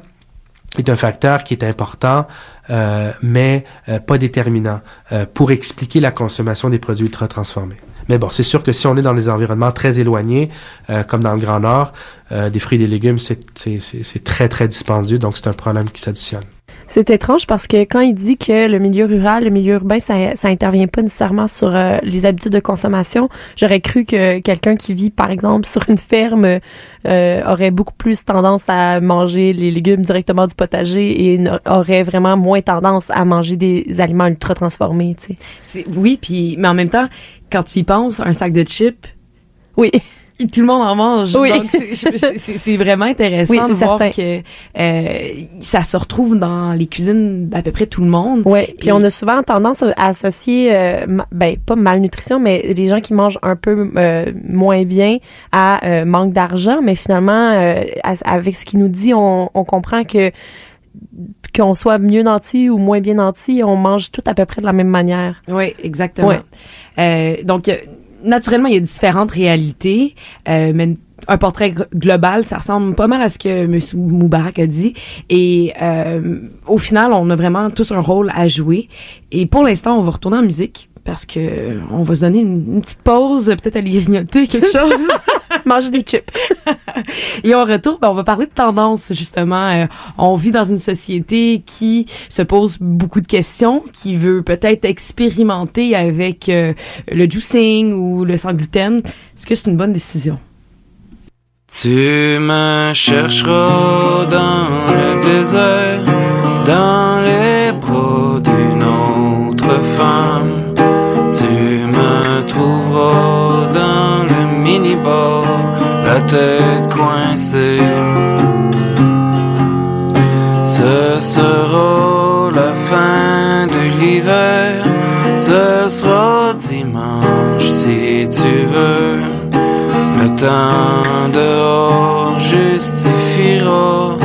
est un facteur qui est important, euh, mais euh, pas déterminant pour expliquer la consommation des produits ultra transformés. Mais bon, c'est sûr que si on est dans des environnements très éloignés, euh, comme dans le Grand Nord, euh, des fruits et des légumes, c'est très, très dispendieux, donc c'est un problème qui s'additionne. C'est étrange parce que quand il dit que le milieu rural, le milieu urbain, ça, ça intervient pas nécessairement sur euh, les habitudes de consommation, j'aurais cru que quelqu'un qui vit, par exemple, sur une ferme euh, aurait beaucoup plus tendance à manger les légumes directement du potager et aurait vraiment moins tendance à manger des aliments ultra transformés, tu sais. Oui, puis mais en même temps, quand tu y penses, un sac de chips, oui, tout le monde en mange. Oui. Donc c'est- vraiment intéressant Oui, de voir certain. que euh, ça se retrouve dans les cuisines d'à peu près tout le monde. Ouais, puis on a souvent tendance à associer, euh, ben pas malnutrition, mais les gens qui mangent un peu euh, moins bien à euh, manque d'argent, mais finalement, avec ce qu'il nous dit, on, on comprend que qu'on soit mieux nanti ou moins bien nanti, on mange tout à peu près de la même manière. Oui, exactement. Ouais. Euh, donc, naturellement, il y a différentes réalités, euh, mais un portrait global, ça ressemble pas mal à ce que M. Moubarak a dit. Et euh, au final, on a vraiment tous un rôle à jouer. Et pour l'instant, on va retourner en musique parce que euh, on va se donner une, une petite pause, peut-être aller grignoter quelque chose. Manger des chips. Et on retourne, ben, on va parler de tendance justement. Euh, on vit dans une société qui se pose beaucoup de questions, qui veut peut-être expérimenter avec euh, le juicing ou le sans gluten. Est-ce que c'est une bonne décision? Tu me chercheras dans le désert, dans me dans le minibar, la tête coincée. Ce sera la fin de l'hiver, ce sera dimanche si tu veux. Le temps dehors justifiera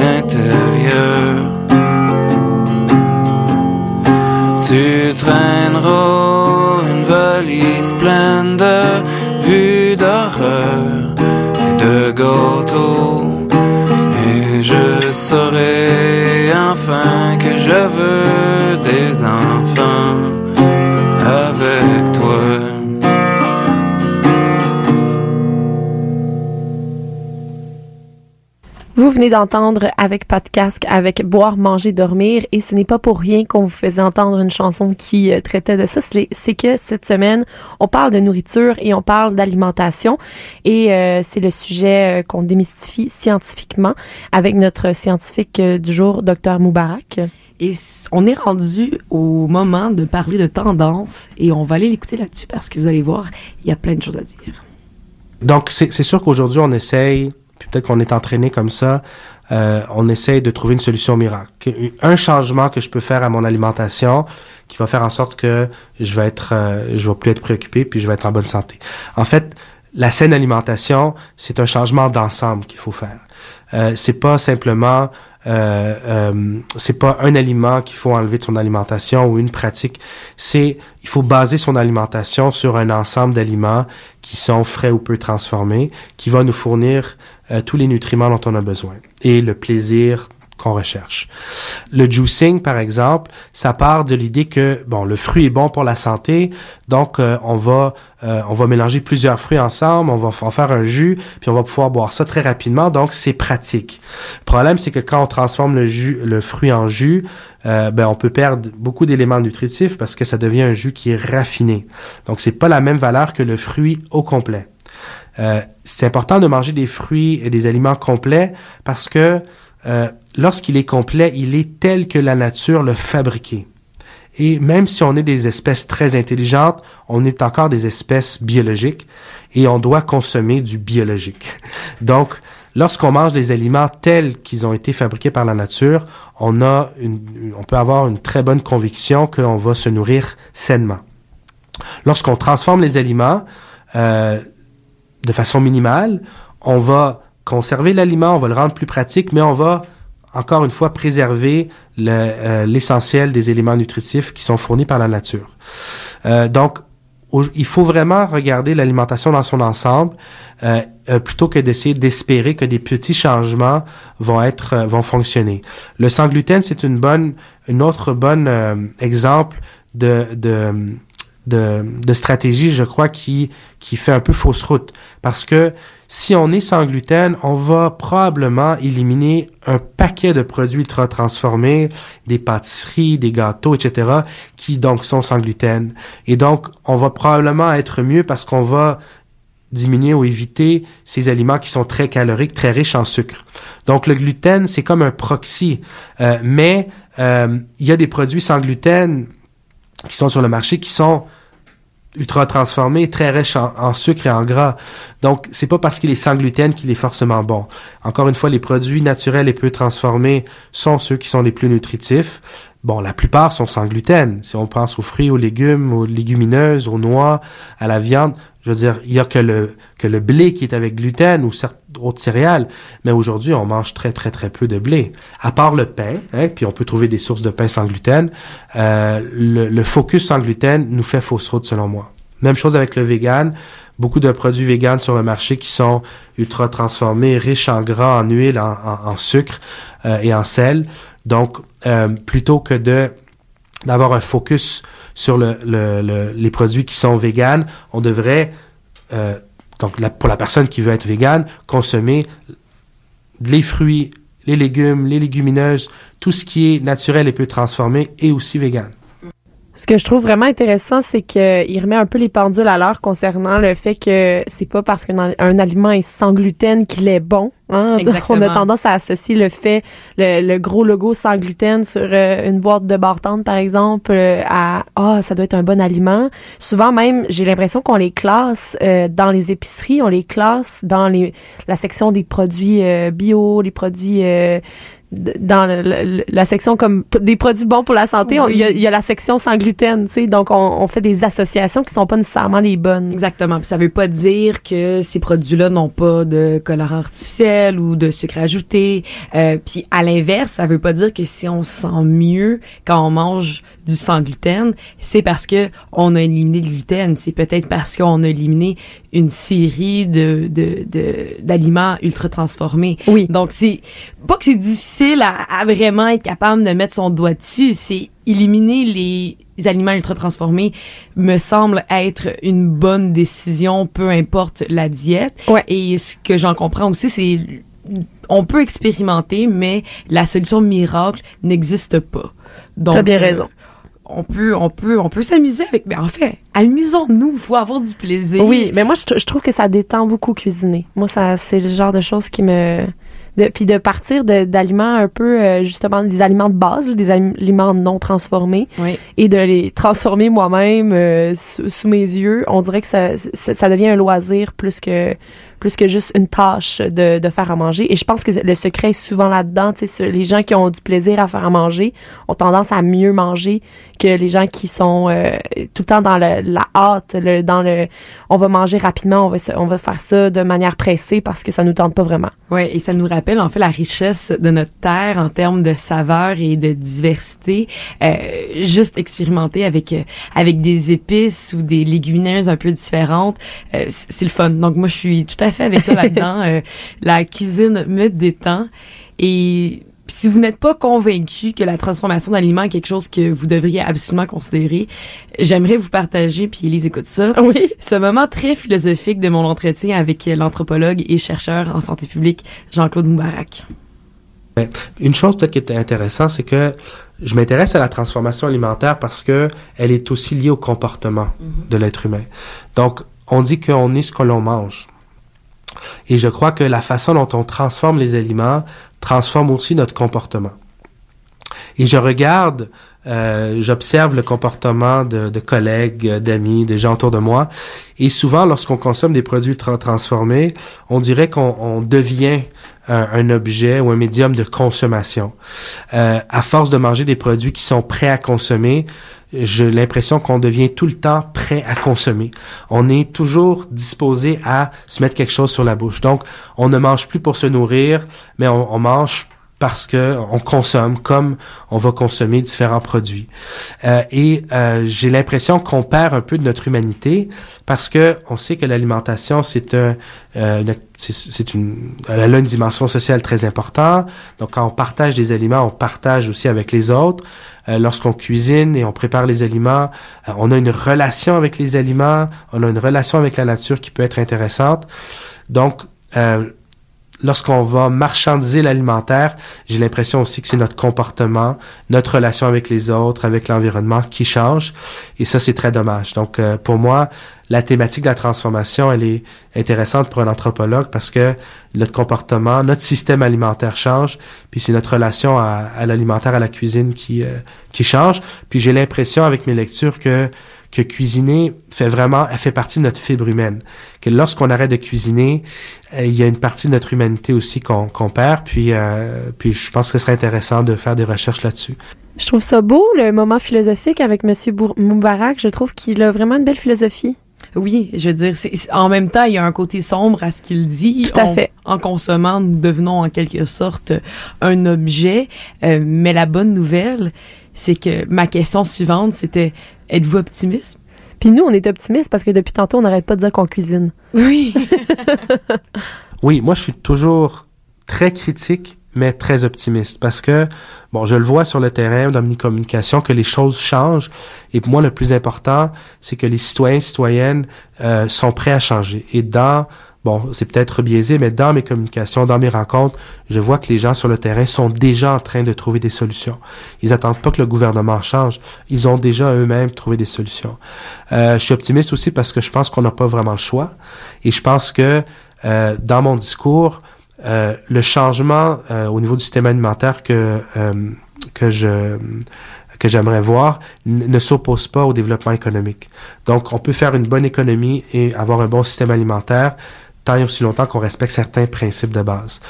l'intérieur. Tu traîneras valise pleine de vues d'horreur et de gâteaux. Et je saurai enfin que je veux des enfants Vous venez d'entendre avec pas de casque, avec boire, manger, dormir, et ce n'est pas pour rien qu'on vous faisait entendre une chanson qui euh, traitait de ça. C'est que cette semaine, on parle de nourriture et on parle d'alimentation, et euh, c'est le sujet euh, qu'on démystifie scientifiquement avec notre scientifique euh, du jour, Dr Moubarak. Et on est rendu au moment de parler de tendance et on va aller l'écouter là-dessus parce que vous allez voir, il y a plein de choses à dire. Donc, c'est sûr qu'aujourd'hui, on essaye, peut-être qu'on est entraîné comme ça, euh, on essaye de trouver une solution miracle. Un changement que je peux faire à mon alimentation qui va faire en sorte que je vais être, euh, je vais plus être préoccupé, puis je vais être en bonne santé. En fait, la saine alimentation, c'est un changement d'ensemble qu'il faut faire. Euh, c'est pas simplement euh, euh, c'est pas un aliment qu'il faut enlever de son alimentation ou une pratique. C'est il faut baser son alimentation sur un ensemble d'aliments qui sont frais ou peu transformés, qui va nous fournir euh, tous les nutriments dont on a besoin et le plaisir qu'on recherche. Le juicing, par exemple, ça part de l'idée que bon, le fruit est bon pour la santé, donc euh, on va euh, on va mélanger plusieurs fruits ensemble, on va en faire un jus, puis on va pouvoir boire ça très rapidement, donc c'est pratique. Le problème, c'est que quand on transforme le jus, le fruit en jus, euh, ben on peut perdre beaucoup d'éléments nutritifs parce que ça devient un jus qui est raffiné. Donc c'est pas la même valeur que le fruit au complet. C'est important de manger des fruits et des aliments complets parce que euh, lorsqu'il est complet, il est tel que la nature le fabriqué. Et même si on est des espèces très intelligentes, on est encore des espèces biologiques et on doit consommer du biologique. Donc, lorsqu'on mange des aliments tels qu'ils ont été fabriqués par la nature, on a on peut avoir une très bonne conviction qu'on va se nourrir sainement. Lorsqu'on transforme les aliments euh, de façon minimale, on va conserver l'aliment, on va le rendre plus pratique, mais on va encore une fois préserver euh, l'essentiel des éléments nutritifs qui sont fournis par la nature. Euh, donc, il faut vraiment regarder l'alimentation dans son ensemble euh, plutôt que d'essayer d'espérer que des petits changements vont être vont fonctionner. Le sans gluten, c'est une bonne une autre bonne exemple de de de, stratégie, je crois, qui, qui fait un peu fausse route. Parce que si on est sans gluten, on va probablement éliminer un paquet de produits ultra transformés, des pâtisseries, des gâteaux, etc., qui donc sont sans gluten. Et donc, on va probablement être mieux parce qu'on va diminuer ou éviter ces aliments qui sont très caloriques, très riches en sucre. Donc le gluten, c'est comme un proxy. Euh, mais euh, il y a des produits sans gluten qui sont sur le marché qui sont ultra transformés, très riches en, sucre et en gras. Donc, c'est pas parce qu'il est sans gluten qu'il est forcément bon. Encore une fois, les produits naturels et peu transformés sont ceux qui sont les plus nutritifs. Bon, la plupart sont sans gluten. Si on pense aux fruits, aux légumes, aux légumineuses, aux noix, à la viande, je veux dire, il y a que le, blé qui est avec gluten ou certaines autres céréales. Mais aujourd'hui, on mange très, très, très peu de blé. À part le pain, hein, puis on peut trouver des sources de pain sans gluten, euh, le, focus sans gluten nous fait fausse route, selon moi. Même chose avec le vegan. Beaucoup de produits vegan sur le marché qui sont ultra transformés, riches en gras, en huile, en, sucre euh, et en sel. Donc, euh, plutôt que de d'avoir un focus sur le, le- le- les produits qui sont véganes, on devrait, donc pour la personne qui veut être végane, consommer les fruits, les légumes, les légumineuses, tout ce qui est naturel et peu transformé et aussi vegan. Ce que je trouve vraiment intéressant, c'est qu'il remet un peu les pendules à l'heure concernant le fait que c'est pas parce qu'un al- un aliment est sans gluten qu'il est bon. Hein? Exactement. On a tendance à associer le fait, le, le gros logo sans gluten sur euh, une boîte de bartende, par exemple, euh, à ah ça doit être un bon aliment. Souvent même, j'ai l'impression qu'on les classe euh, dans les épiceries, on les classe dans les la section des produits euh, bio, les produits euh, dans le- le- la section comme des produits bons pour la santé, il y, a- il y a la section sans gluten, tu sais, donc on, on fait des associations qui sont pas nécessairement les bonnes. Exactement. Puis ça veut pas dire que ces produits-là n'ont pas de colorant artificiel ou de sucre ajouté. Euh, puis à l'inverse, ça veut pas dire que si on se sent mieux quand on mange du sans gluten, c'est parce que on a éliminé le gluten. C'est peut-être parce qu'on a éliminé une série de de de- d'aliments ultra transformés. Oui. Donc c'est pas que c'est difficile à, à vraiment être capable de mettre son doigt dessus. C'est éliminer les aliments ultra transformés me semble être une bonne décision, peu importe la diète. Ouais. Et ce que j'en comprends aussi, c'est on peut expérimenter, mais la solution miracle n'existe pas. Donc, T'as bien euh, raison. on peut, on peut, on peut s'amuser avec. Mais en fait, amusons-nous. Faut avoir du plaisir. Oui, mais moi je trouve que ça détend beaucoup cuisiner. Moi ça c'est le genre de choses qui me de puis de partir de- d'aliments un peu euh, justement des aliments de base, là, des aliments non transformés Oui. et de les transformer moi-même euh, sous, sous mes yeux. On dirait que ça, ça, ça devient un loisir plus que plus que juste une tâche de, de faire à manger. Et je pense que le secret est souvent là-dedans. Tu sais, ce- les gens qui ont du plaisir à faire à manger ont tendance à mieux manger que les gens qui sont euh, tout le temps dans le- la hâte, le, dans le, on va manger rapidement, on va, se- on va faire ça de manière pressée parce que ça nous tente pas vraiment. Ouais, et ça nous rappelle en fait la richesse de notre terre en termes de saveurs et de diversité. Euh, juste expérimenter avec euh, avec des épices ou des légumineuses un peu différentes, euh, c'est le fun. Donc moi je suis tout à fait avec toi là-dedans. Euh, la cuisine me détend et si vous n'êtes pas convaincu que la transformation d'aliments est quelque chose que vous devriez absolument considérer, j'aimerais vous partager, puis Elise écoute ça, oui. ce moment très philosophique de mon entretien avec l'anthropologue et chercheur en santé publique Jean-Claude Moubarak. Une chose peut-être qui est intéressante, c'est que je m'intéresse à la transformation alimentaire parce que elle est aussi liée au comportement de l'être humain. Donc, on dit qu'on est ce que l'on mange. Et je crois que la façon dont on transforme les aliments transforme aussi notre comportement. Et je regarde, euh, j'observe le comportement de, collègues, d'amis, de gens autour de moi. Et souvent, lorsqu'on consomme des produits tra- transformés, on dirait qu'on on devient un, un objet ou un médium de consommation. Euh, à force de manger des produits qui sont prêts à consommer, j'ai l'impression qu'on devient tout le temps prêt à consommer. On est toujours disposé à se mettre quelque chose sur la bouche. Donc, on ne mange plus pour se nourrir, mais on, on mange parce que on consomme comme on va consommer différents produits. Euh, et euh, j'ai l'impression qu'on perd un peu de notre humanité parce que on sait que l'alimentation c'est un euh, c'est une elle a une dimension sociale très importante. Donc quand on partage des aliments, on partage aussi avec les autres. Euh, Lorsqu'on cuisine et on prépare les aliments, euh, on a une relation avec les aliments, on a une relation avec la nature qui peut être intéressante. Donc euh, lorsqu'on va marchandiser l'alimentaire, j'ai l'impression aussi que c'est notre comportement, notre relation avec les autres, avec l'environnement qui change. Et ça, c'est très dommage. Donc, euh, pour moi, la thématique de la transformation, elle est intéressante pour un anthropologue parce que notre comportement, notre système alimentaire change, puis c'est notre relation à, l'alimentaire, à la cuisine qui, euh, qui change. Puis j'ai l'impression avec mes lectures que que cuisiner fait vraiment, elle fait partie de notre fibre humaine. Que lorsqu'on arrête de cuisiner, euh, il y a une partie de notre humanité aussi qu'on qu'on perd. Puis, euh, puis je pense que ce serait intéressant de faire des recherches là-dessus. Je trouve ça beau, le moment philosophique avec Monsieur Bour- Moubarak. Je trouve qu'il a vraiment une belle philosophie. Oui, je veux dire, en même temps, il y a un côté sombre à ce qu'il dit. Tout à On- fait. En consommant, nous devenons en quelque sorte un objet. Euh, mais la bonne nouvelle, c'est que ma question suivante, c'était êtes-vous optimiste? Puis nous, on est optimistes parce que depuis tantôt, on n'arrête pas de dire qu'on cuisine. Oui. Oui, moi je suis toujours très critique, mais très optimiste parce que, bon, je le vois sur le terrain, dans mes communications, que les choses changent. Et pour moi, le plus important, c'est que les citoyens, citoyennes euh, sont prêts à changer. Et dans, bon, c'est peut-être biaisé, mais dans mes communications, dans mes rencontres, je vois que les gens sur le terrain sont déjà en train de trouver des solutions. Ils attendent pas que le gouvernement change. Ils ont déjà eux-mêmes trouvé des solutions. Euh, je suis optimiste aussi parce que je pense qu'on n'a pas vraiment le choix. Et je pense que euh, dans mon discours, euh, le changement euh, au niveau du système alimentaire que que je que j'aimerais voir ne s'oppose pas au développement économique. Donc, on peut faire une bonne économie et avoir un bon système alimentaire tant et aussi longtemps qu'on respecte certains principes de base.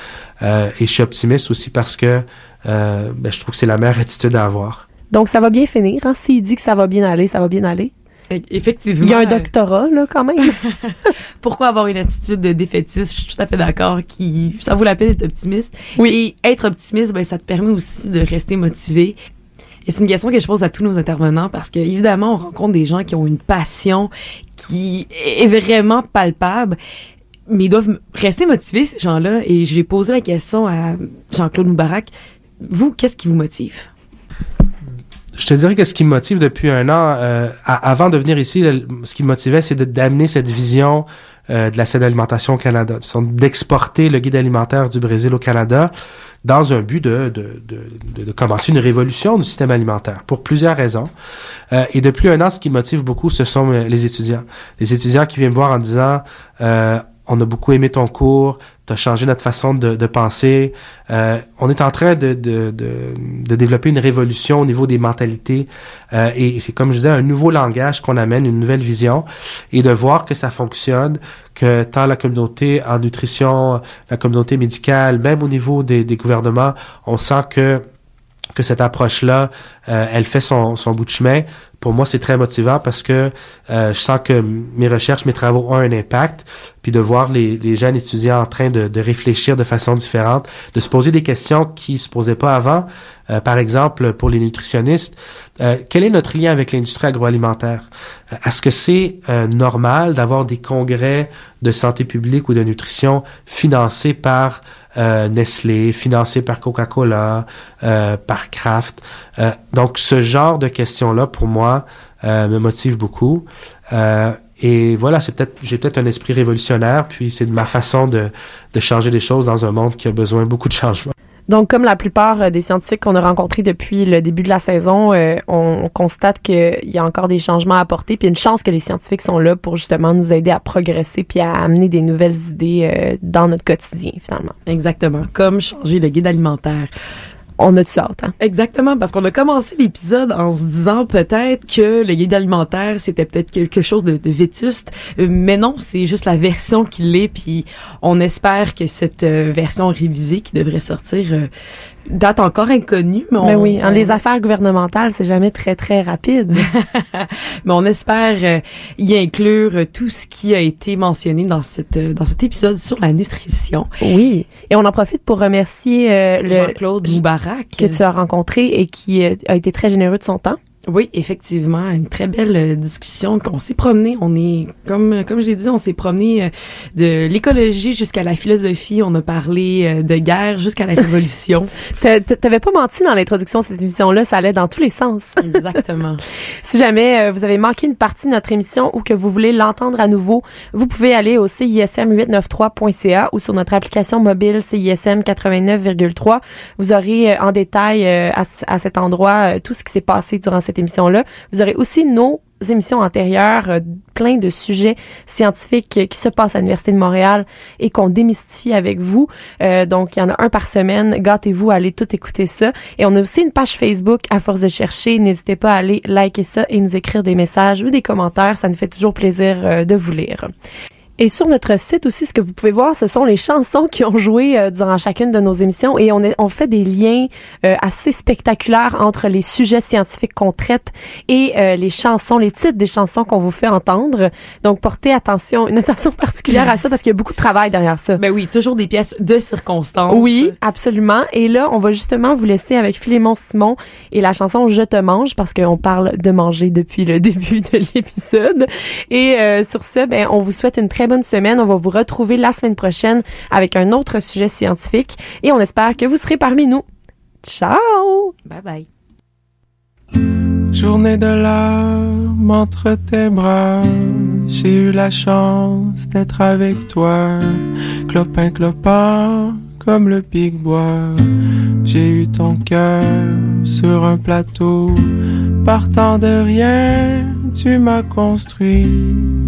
Euh, et je suis optimiste aussi parce que euh, ben, je trouve que c'est la meilleure attitude à avoir. Donc, ça va bien finir. Hein? S'il dit que ça va bien aller, ça va bien aller. E- Effectivement. Il y a un doctorat, là, quand même. Pourquoi avoir une attitude de défaitiste? Je suis tout à fait d'accord. Qui, ça vaut la peine d'être optimiste. Oui. Et être optimiste, ben, ça te permet aussi de rester motivé. Et c'est une question que je pose à tous nos intervenants parce que, évidemment, on rencontre des gens qui ont une passion qui est vraiment palpable. Mais ils doivent rester motivés, ces gens-là. Et je vais poser la question à Jean-Claude Moubarak. Vous, qu'est-ce qui vous motive? Je te dirais que ce qui me motive depuis un an, euh, avant de venir ici, ce qui me motivait, c'est d'amener cette vision euh, de la scène d'alimentation au Canada, d'exporter le guide alimentaire du Brésil au Canada dans un but de, de, de, commencer une révolution du système alimentaire, pour plusieurs raisons. Euh, et depuis un an, ce qui me motive beaucoup, ce sont les étudiants. Les étudiants qui viennent me voir en disant... on a beaucoup aimé ton cours, tu as changé notre façon de, penser. Euh, on est en train de, de, de, de développer une révolution au niveau des mentalités. Euh, et c'est comme je disais, un nouveau langage qu'on amène, une nouvelle vision. Et de voir que ça fonctionne, que tant la communauté en nutrition, la communauté médicale, même au niveau des, des gouvernements, on sent que que cette approche-là, euh, elle fait son, son bout de chemin. Pour moi, c'est très motivant parce que euh, je sens que mes recherches, mes travaux ont un impact. Puis de voir les, les jeunes étudiants en train de, de réfléchir de façon différente, de se poser des questions qui se posaient pas avant. Euh, par exemple, pour les nutritionnistes, euh, quel est notre lien avec l'industrie agroalimentaire? Euh, Est-ce que c'est euh, normal d'avoir des congrès de santé publique ou de nutrition financés par euh, Nestlé, financés par Coca-Cola, par Kraft? Euh, donc, ce genre de questions-là, pour moi, euh, me motive beaucoup. Euh, et voilà, c'est peut-être, j'ai peut-être un esprit révolutionnaire, puis c'est de ma façon de, de changer les choses dans un monde qui a besoin beaucoup de changements. Donc, comme la plupart des scientifiques qu'on a rencontrés depuis le début de la saison, euh, on, on constate qu'il y a encore des changements à apporter, puis une chance que les scientifiques sont là pour justement nous aider à progresser puis à amener des nouvelles idées euh, dans notre quotidien, finalement. Exactement. Comme changer le guide alimentaire. On a du hâte, hein? Exactement, parce qu'on a commencé l'épisode en se disant peut-être que le guide alimentaire, c'était peut-être quelque chose de, de vétuste, Euh, mais non, c'est juste la version qu'il est, puis on espère que cette euh, version révisée qui devrait sortir euh, date encore inconnue, mais on, Mais oui, en on- les affaires gouvernementales, c'est jamais très, très rapide. mais on espère euh, y inclure euh, tout ce qui a été mentionné dans cette euh, dans cet épisode sur la nutrition. oui. Et on en profite pour remercier euh, le Jean-Claude Moubarak que tu as rencontré et qui euh, a été très généreux de son temps. Oui, effectivement, une très belle euh, discussion. On s'est promené, on est comme comme je l'ai dit, on s'est promené euh, de l'écologie jusqu'à la philosophie. On a parlé euh, de guerre jusqu'à la révolution. T'a- t'a- T'avais pas menti dans l'introduction de cette émission-là, ça allait dans tous les sens. Exactement. Si jamais euh, vous avez manqué une partie de notre émission ou que vous voulez l'entendre à nouveau, vous pouvez aller au CISM893.ca ou sur notre application mobile CISM 89,3. Vous aurez euh, en détail euh, à, à cet endroit euh, tout ce qui s'est passé durant cette émission-là. Vous aurez aussi nos émissions antérieures, euh, plein de sujets scientifiques qui se passent à l'Université de Montréal et qu'on démystifie avec vous. Euh, donc, il y en a un par semaine. Gâtez-vous à aller tout écouter ça. Et on a aussi une page Facebook à force de chercher. N'hésitez pas à aller liker ça et nous écrire des messages ou des commentaires. Ça nous fait toujours plaisir euh, de vous lire. Et sur notre site aussi, ce que vous pouvez voir, ce sont les chansons qui ont joué euh, durant chacune de nos émissions et on, est, on fait des liens euh, assez spectaculaires entre les sujets scientifiques qu'on traite et euh, les chansons, les titres des chansons qu'on vous fait entendre. Donc, portez attention, une attention particulière à ça parce qu'il y a beaucoup de travail derrière ça. Ben oui, toujours des pièces de circonstance. Oui, absolument. Et là, on va justement vous laisser avec Philémon Simon et la chanson Je te mange parce qu'on parle de manger depuis le début de l'épisode. Et euh, sur ce, ben, on vous souhaite une très bonne semaine. On va vous retrouver la semaine prochaine avec un autre sujet scientifique et on espère que vous serez parmi nous. Ciao! Bye bye. Journée de larmes entre tes bras, j'ai eu la chance d'être avec toi, clopin clopin comme le pic-bois. J'ai eu ton cœur sur un plateau, partant de rien, tu m'as construit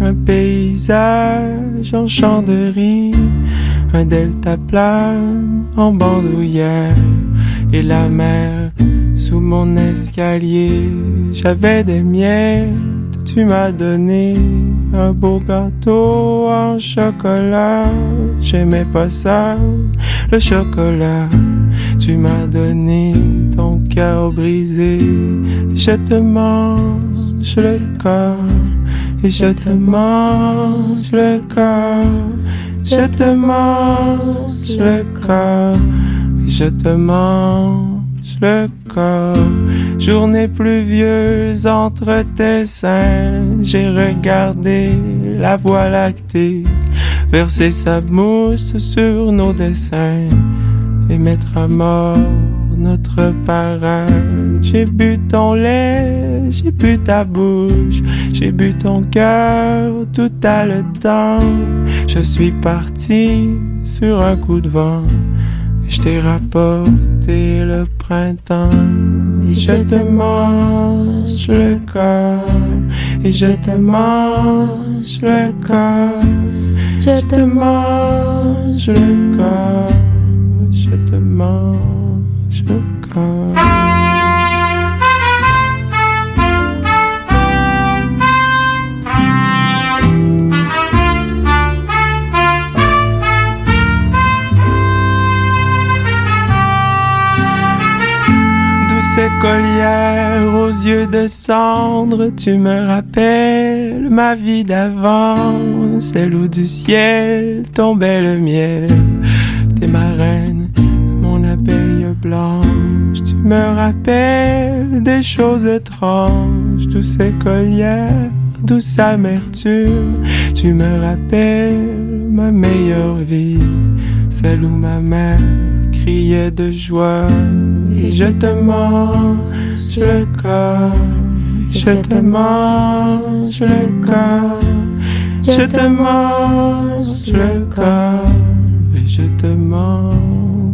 un paysage en champ de riz, un en bandoulière et la mer sous mon escalier. J'avais des miettes, tu m'as donné un beau gâteau en chocolat. J'aimais pas ça, le chocolat. Tu m'as donné ton cœur brisé. Je te mange le corps je te mange le corps. Je te mange le corps je te mange le corps. Journée pluvieuse entre tes seins, j'ai regardé la voie lactée verser sa mousse sur nos dessins et mettre à mort notre parade. J'ai bu ton lait, j'ai bu ta bouche, j'ai bu ton cœur tout à le temps. Je suis parti sur un coup de vent. Je t'ai rapporté le printemps. Et je te mange le corps. Et je te mange le corps. Je te mange le corps, te mange le corps. Douce écolière aux yeux de cendre, tu me rappelles ma vie d'avant, celle où du ciel tombait le miel. T'es ma reine, mon abeille blanche, tu me rappelles des choses étranges, douce écolière, douce amertume, tu me rappelles ma meilleure vie, celle où ma mère criait de joie. Et je te mange le corps, je te mange le corps, je te mange le corps, et je te mange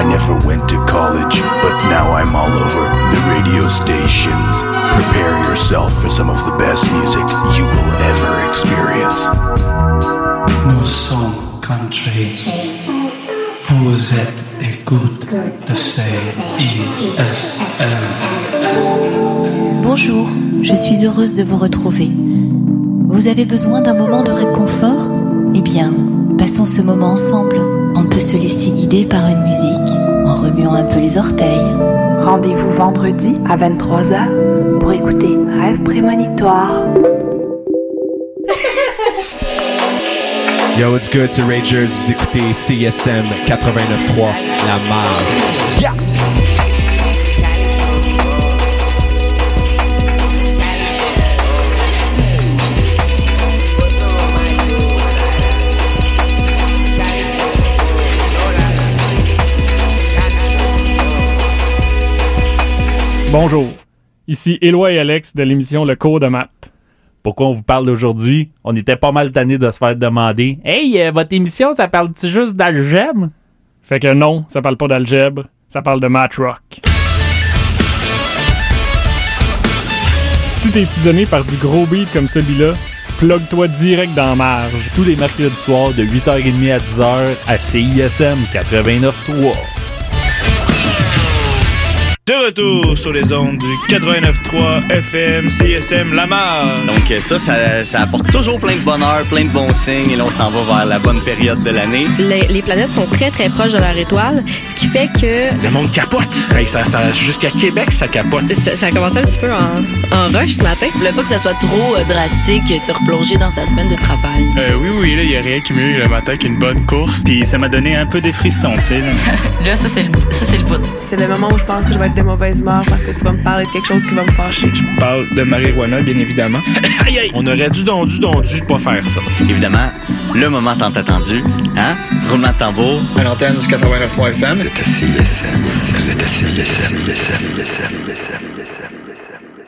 I never went to college, but now I'm all over the radio stations. Prepare yourself for some of the best music you will ever experience. Nous sommes country. Vous êtes écoute de CISM. Bonjour, je suis heureuse de vous retrouver. Vous avez besoin d'un moment de réconfort? Eh bien, passons ce moment ensemble. On peut se laisser guider par une musique en remuant un peu les orteils. Rendez-vous vendredi à 23h pour écouter Rêve prémonitoire. Yo, what's good, c'est Rangers. Vous écoutez CISM 89.3, La Marge. Yeah! Bonjour, ici Éloi et Alex de l'émission Le cours de maths. Pourquoi on vous parle d'aujourd'hui? On était pas mal tanné de se faire demander Hey, euh, votre émission, ça parle-tu juste d'algèbre? Fait que non, ça parle pas d'algèbre, ça parle de math rock. Si t'es tisonné par du gros beat comme celui-là, plug-toi direct dans Marge. Tous les mercredis soirs de 8h30 à 10h à CISM 89.3. De retour sur les ondes du 89.3 FM CSM Lamar. Donc euh, ça, ça, ça apporte toujours plein de bonheur, plein de bons signes et là on s'en va vers la bonne période de l'année. Les, les planètes sont très très proches de leur étoile, ce qui fait que Le monde capote. Hey, ça, ça, Jusqu'à Québec, ça capote. ça, ça a commencé un petit peu en, en rush ce matin. Je voulais pas que ça soit trop euh, drastique, se replonger dans sa semaine de travail. Euh, oui, oui, là, il y a rien qui mieux le matin qu'une bonne course. Puis ça m'a donné un peu des frissons, tu sais. là. Là, ça, c'est le, ça, c'est le bout. C'est le moment où je pense que je vais être de mauvaise humeur parce que tu vas me parler de quelque chose qui va me fâcher. Je parle de marijuana, bien évidemment. aïe, aïe! On aurait dû, donc, dû, donc, dû pas faire ça. Évidemment, le moment tant attendu, hein? Roulement de tambour. À l'antenne du 89.3 FM. Vous êtes à CISM. Vous êtes à CISM.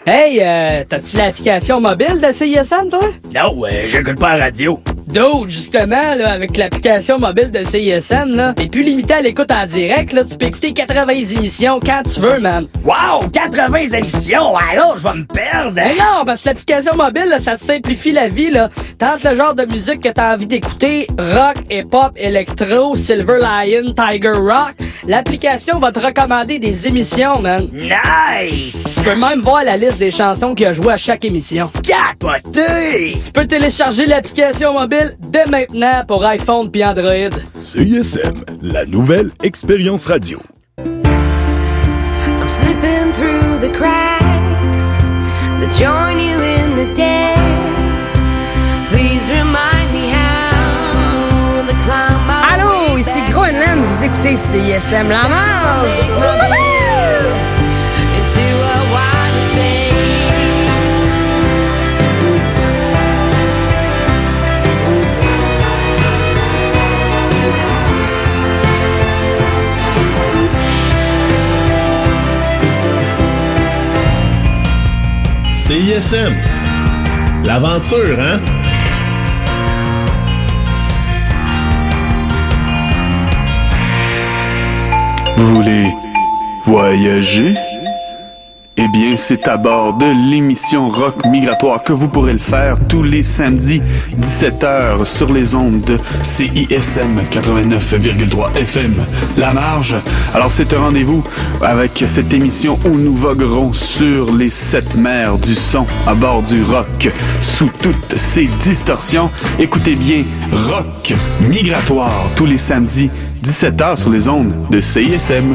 Hey, euh, t'as-tu l'application mobile de CISM, toi? Non, euh, j'écoute pas la radio. D'autres, justement, là, avec l'application mobile de CISM, là, t'es plus limité à l'écoute en direct, là, tu peux écouter 80 émissions quand tu veux, man. Wow, 80 émissions, alors je vais me perdre. Mais non, parce que l'application mobile, là, ça simplifie la vie, là. Tente le genre de musique que t'as envie d'écouter, rock, hip-hop, électro, Silver Lion, Tiger Rock, l'application va te recommander des émissions, man. Nice! Tu peux même voir la liste des chansons qu'il a joué à chaque émission. Capoté! Tu peux télécharger l'application mobile dès maintenant pour iPhone puis Android. CISM, la nouvelle expérience radio. I'm slipping through the cracks that join you in the depths. Please remind me how the climb Allô, ici Groenland, vous écoutez CISM La Marge. CISM. L'aventure, hein? Vous voulez voyager? Bien, c'est à bord de l'émission Rock Migratoire que vous pourrez le faire tous les samedis 17h sur les ondes de CISM 89,3 FM. La marge. Alors, c'est un rendez-vous avec cette émission où nous voguerons sur les sept mers du son à bord du rock sous toutes ses distorsions. Écoutez bien Rock Migratoire tous les samedis 17h sur les ondes de CISM.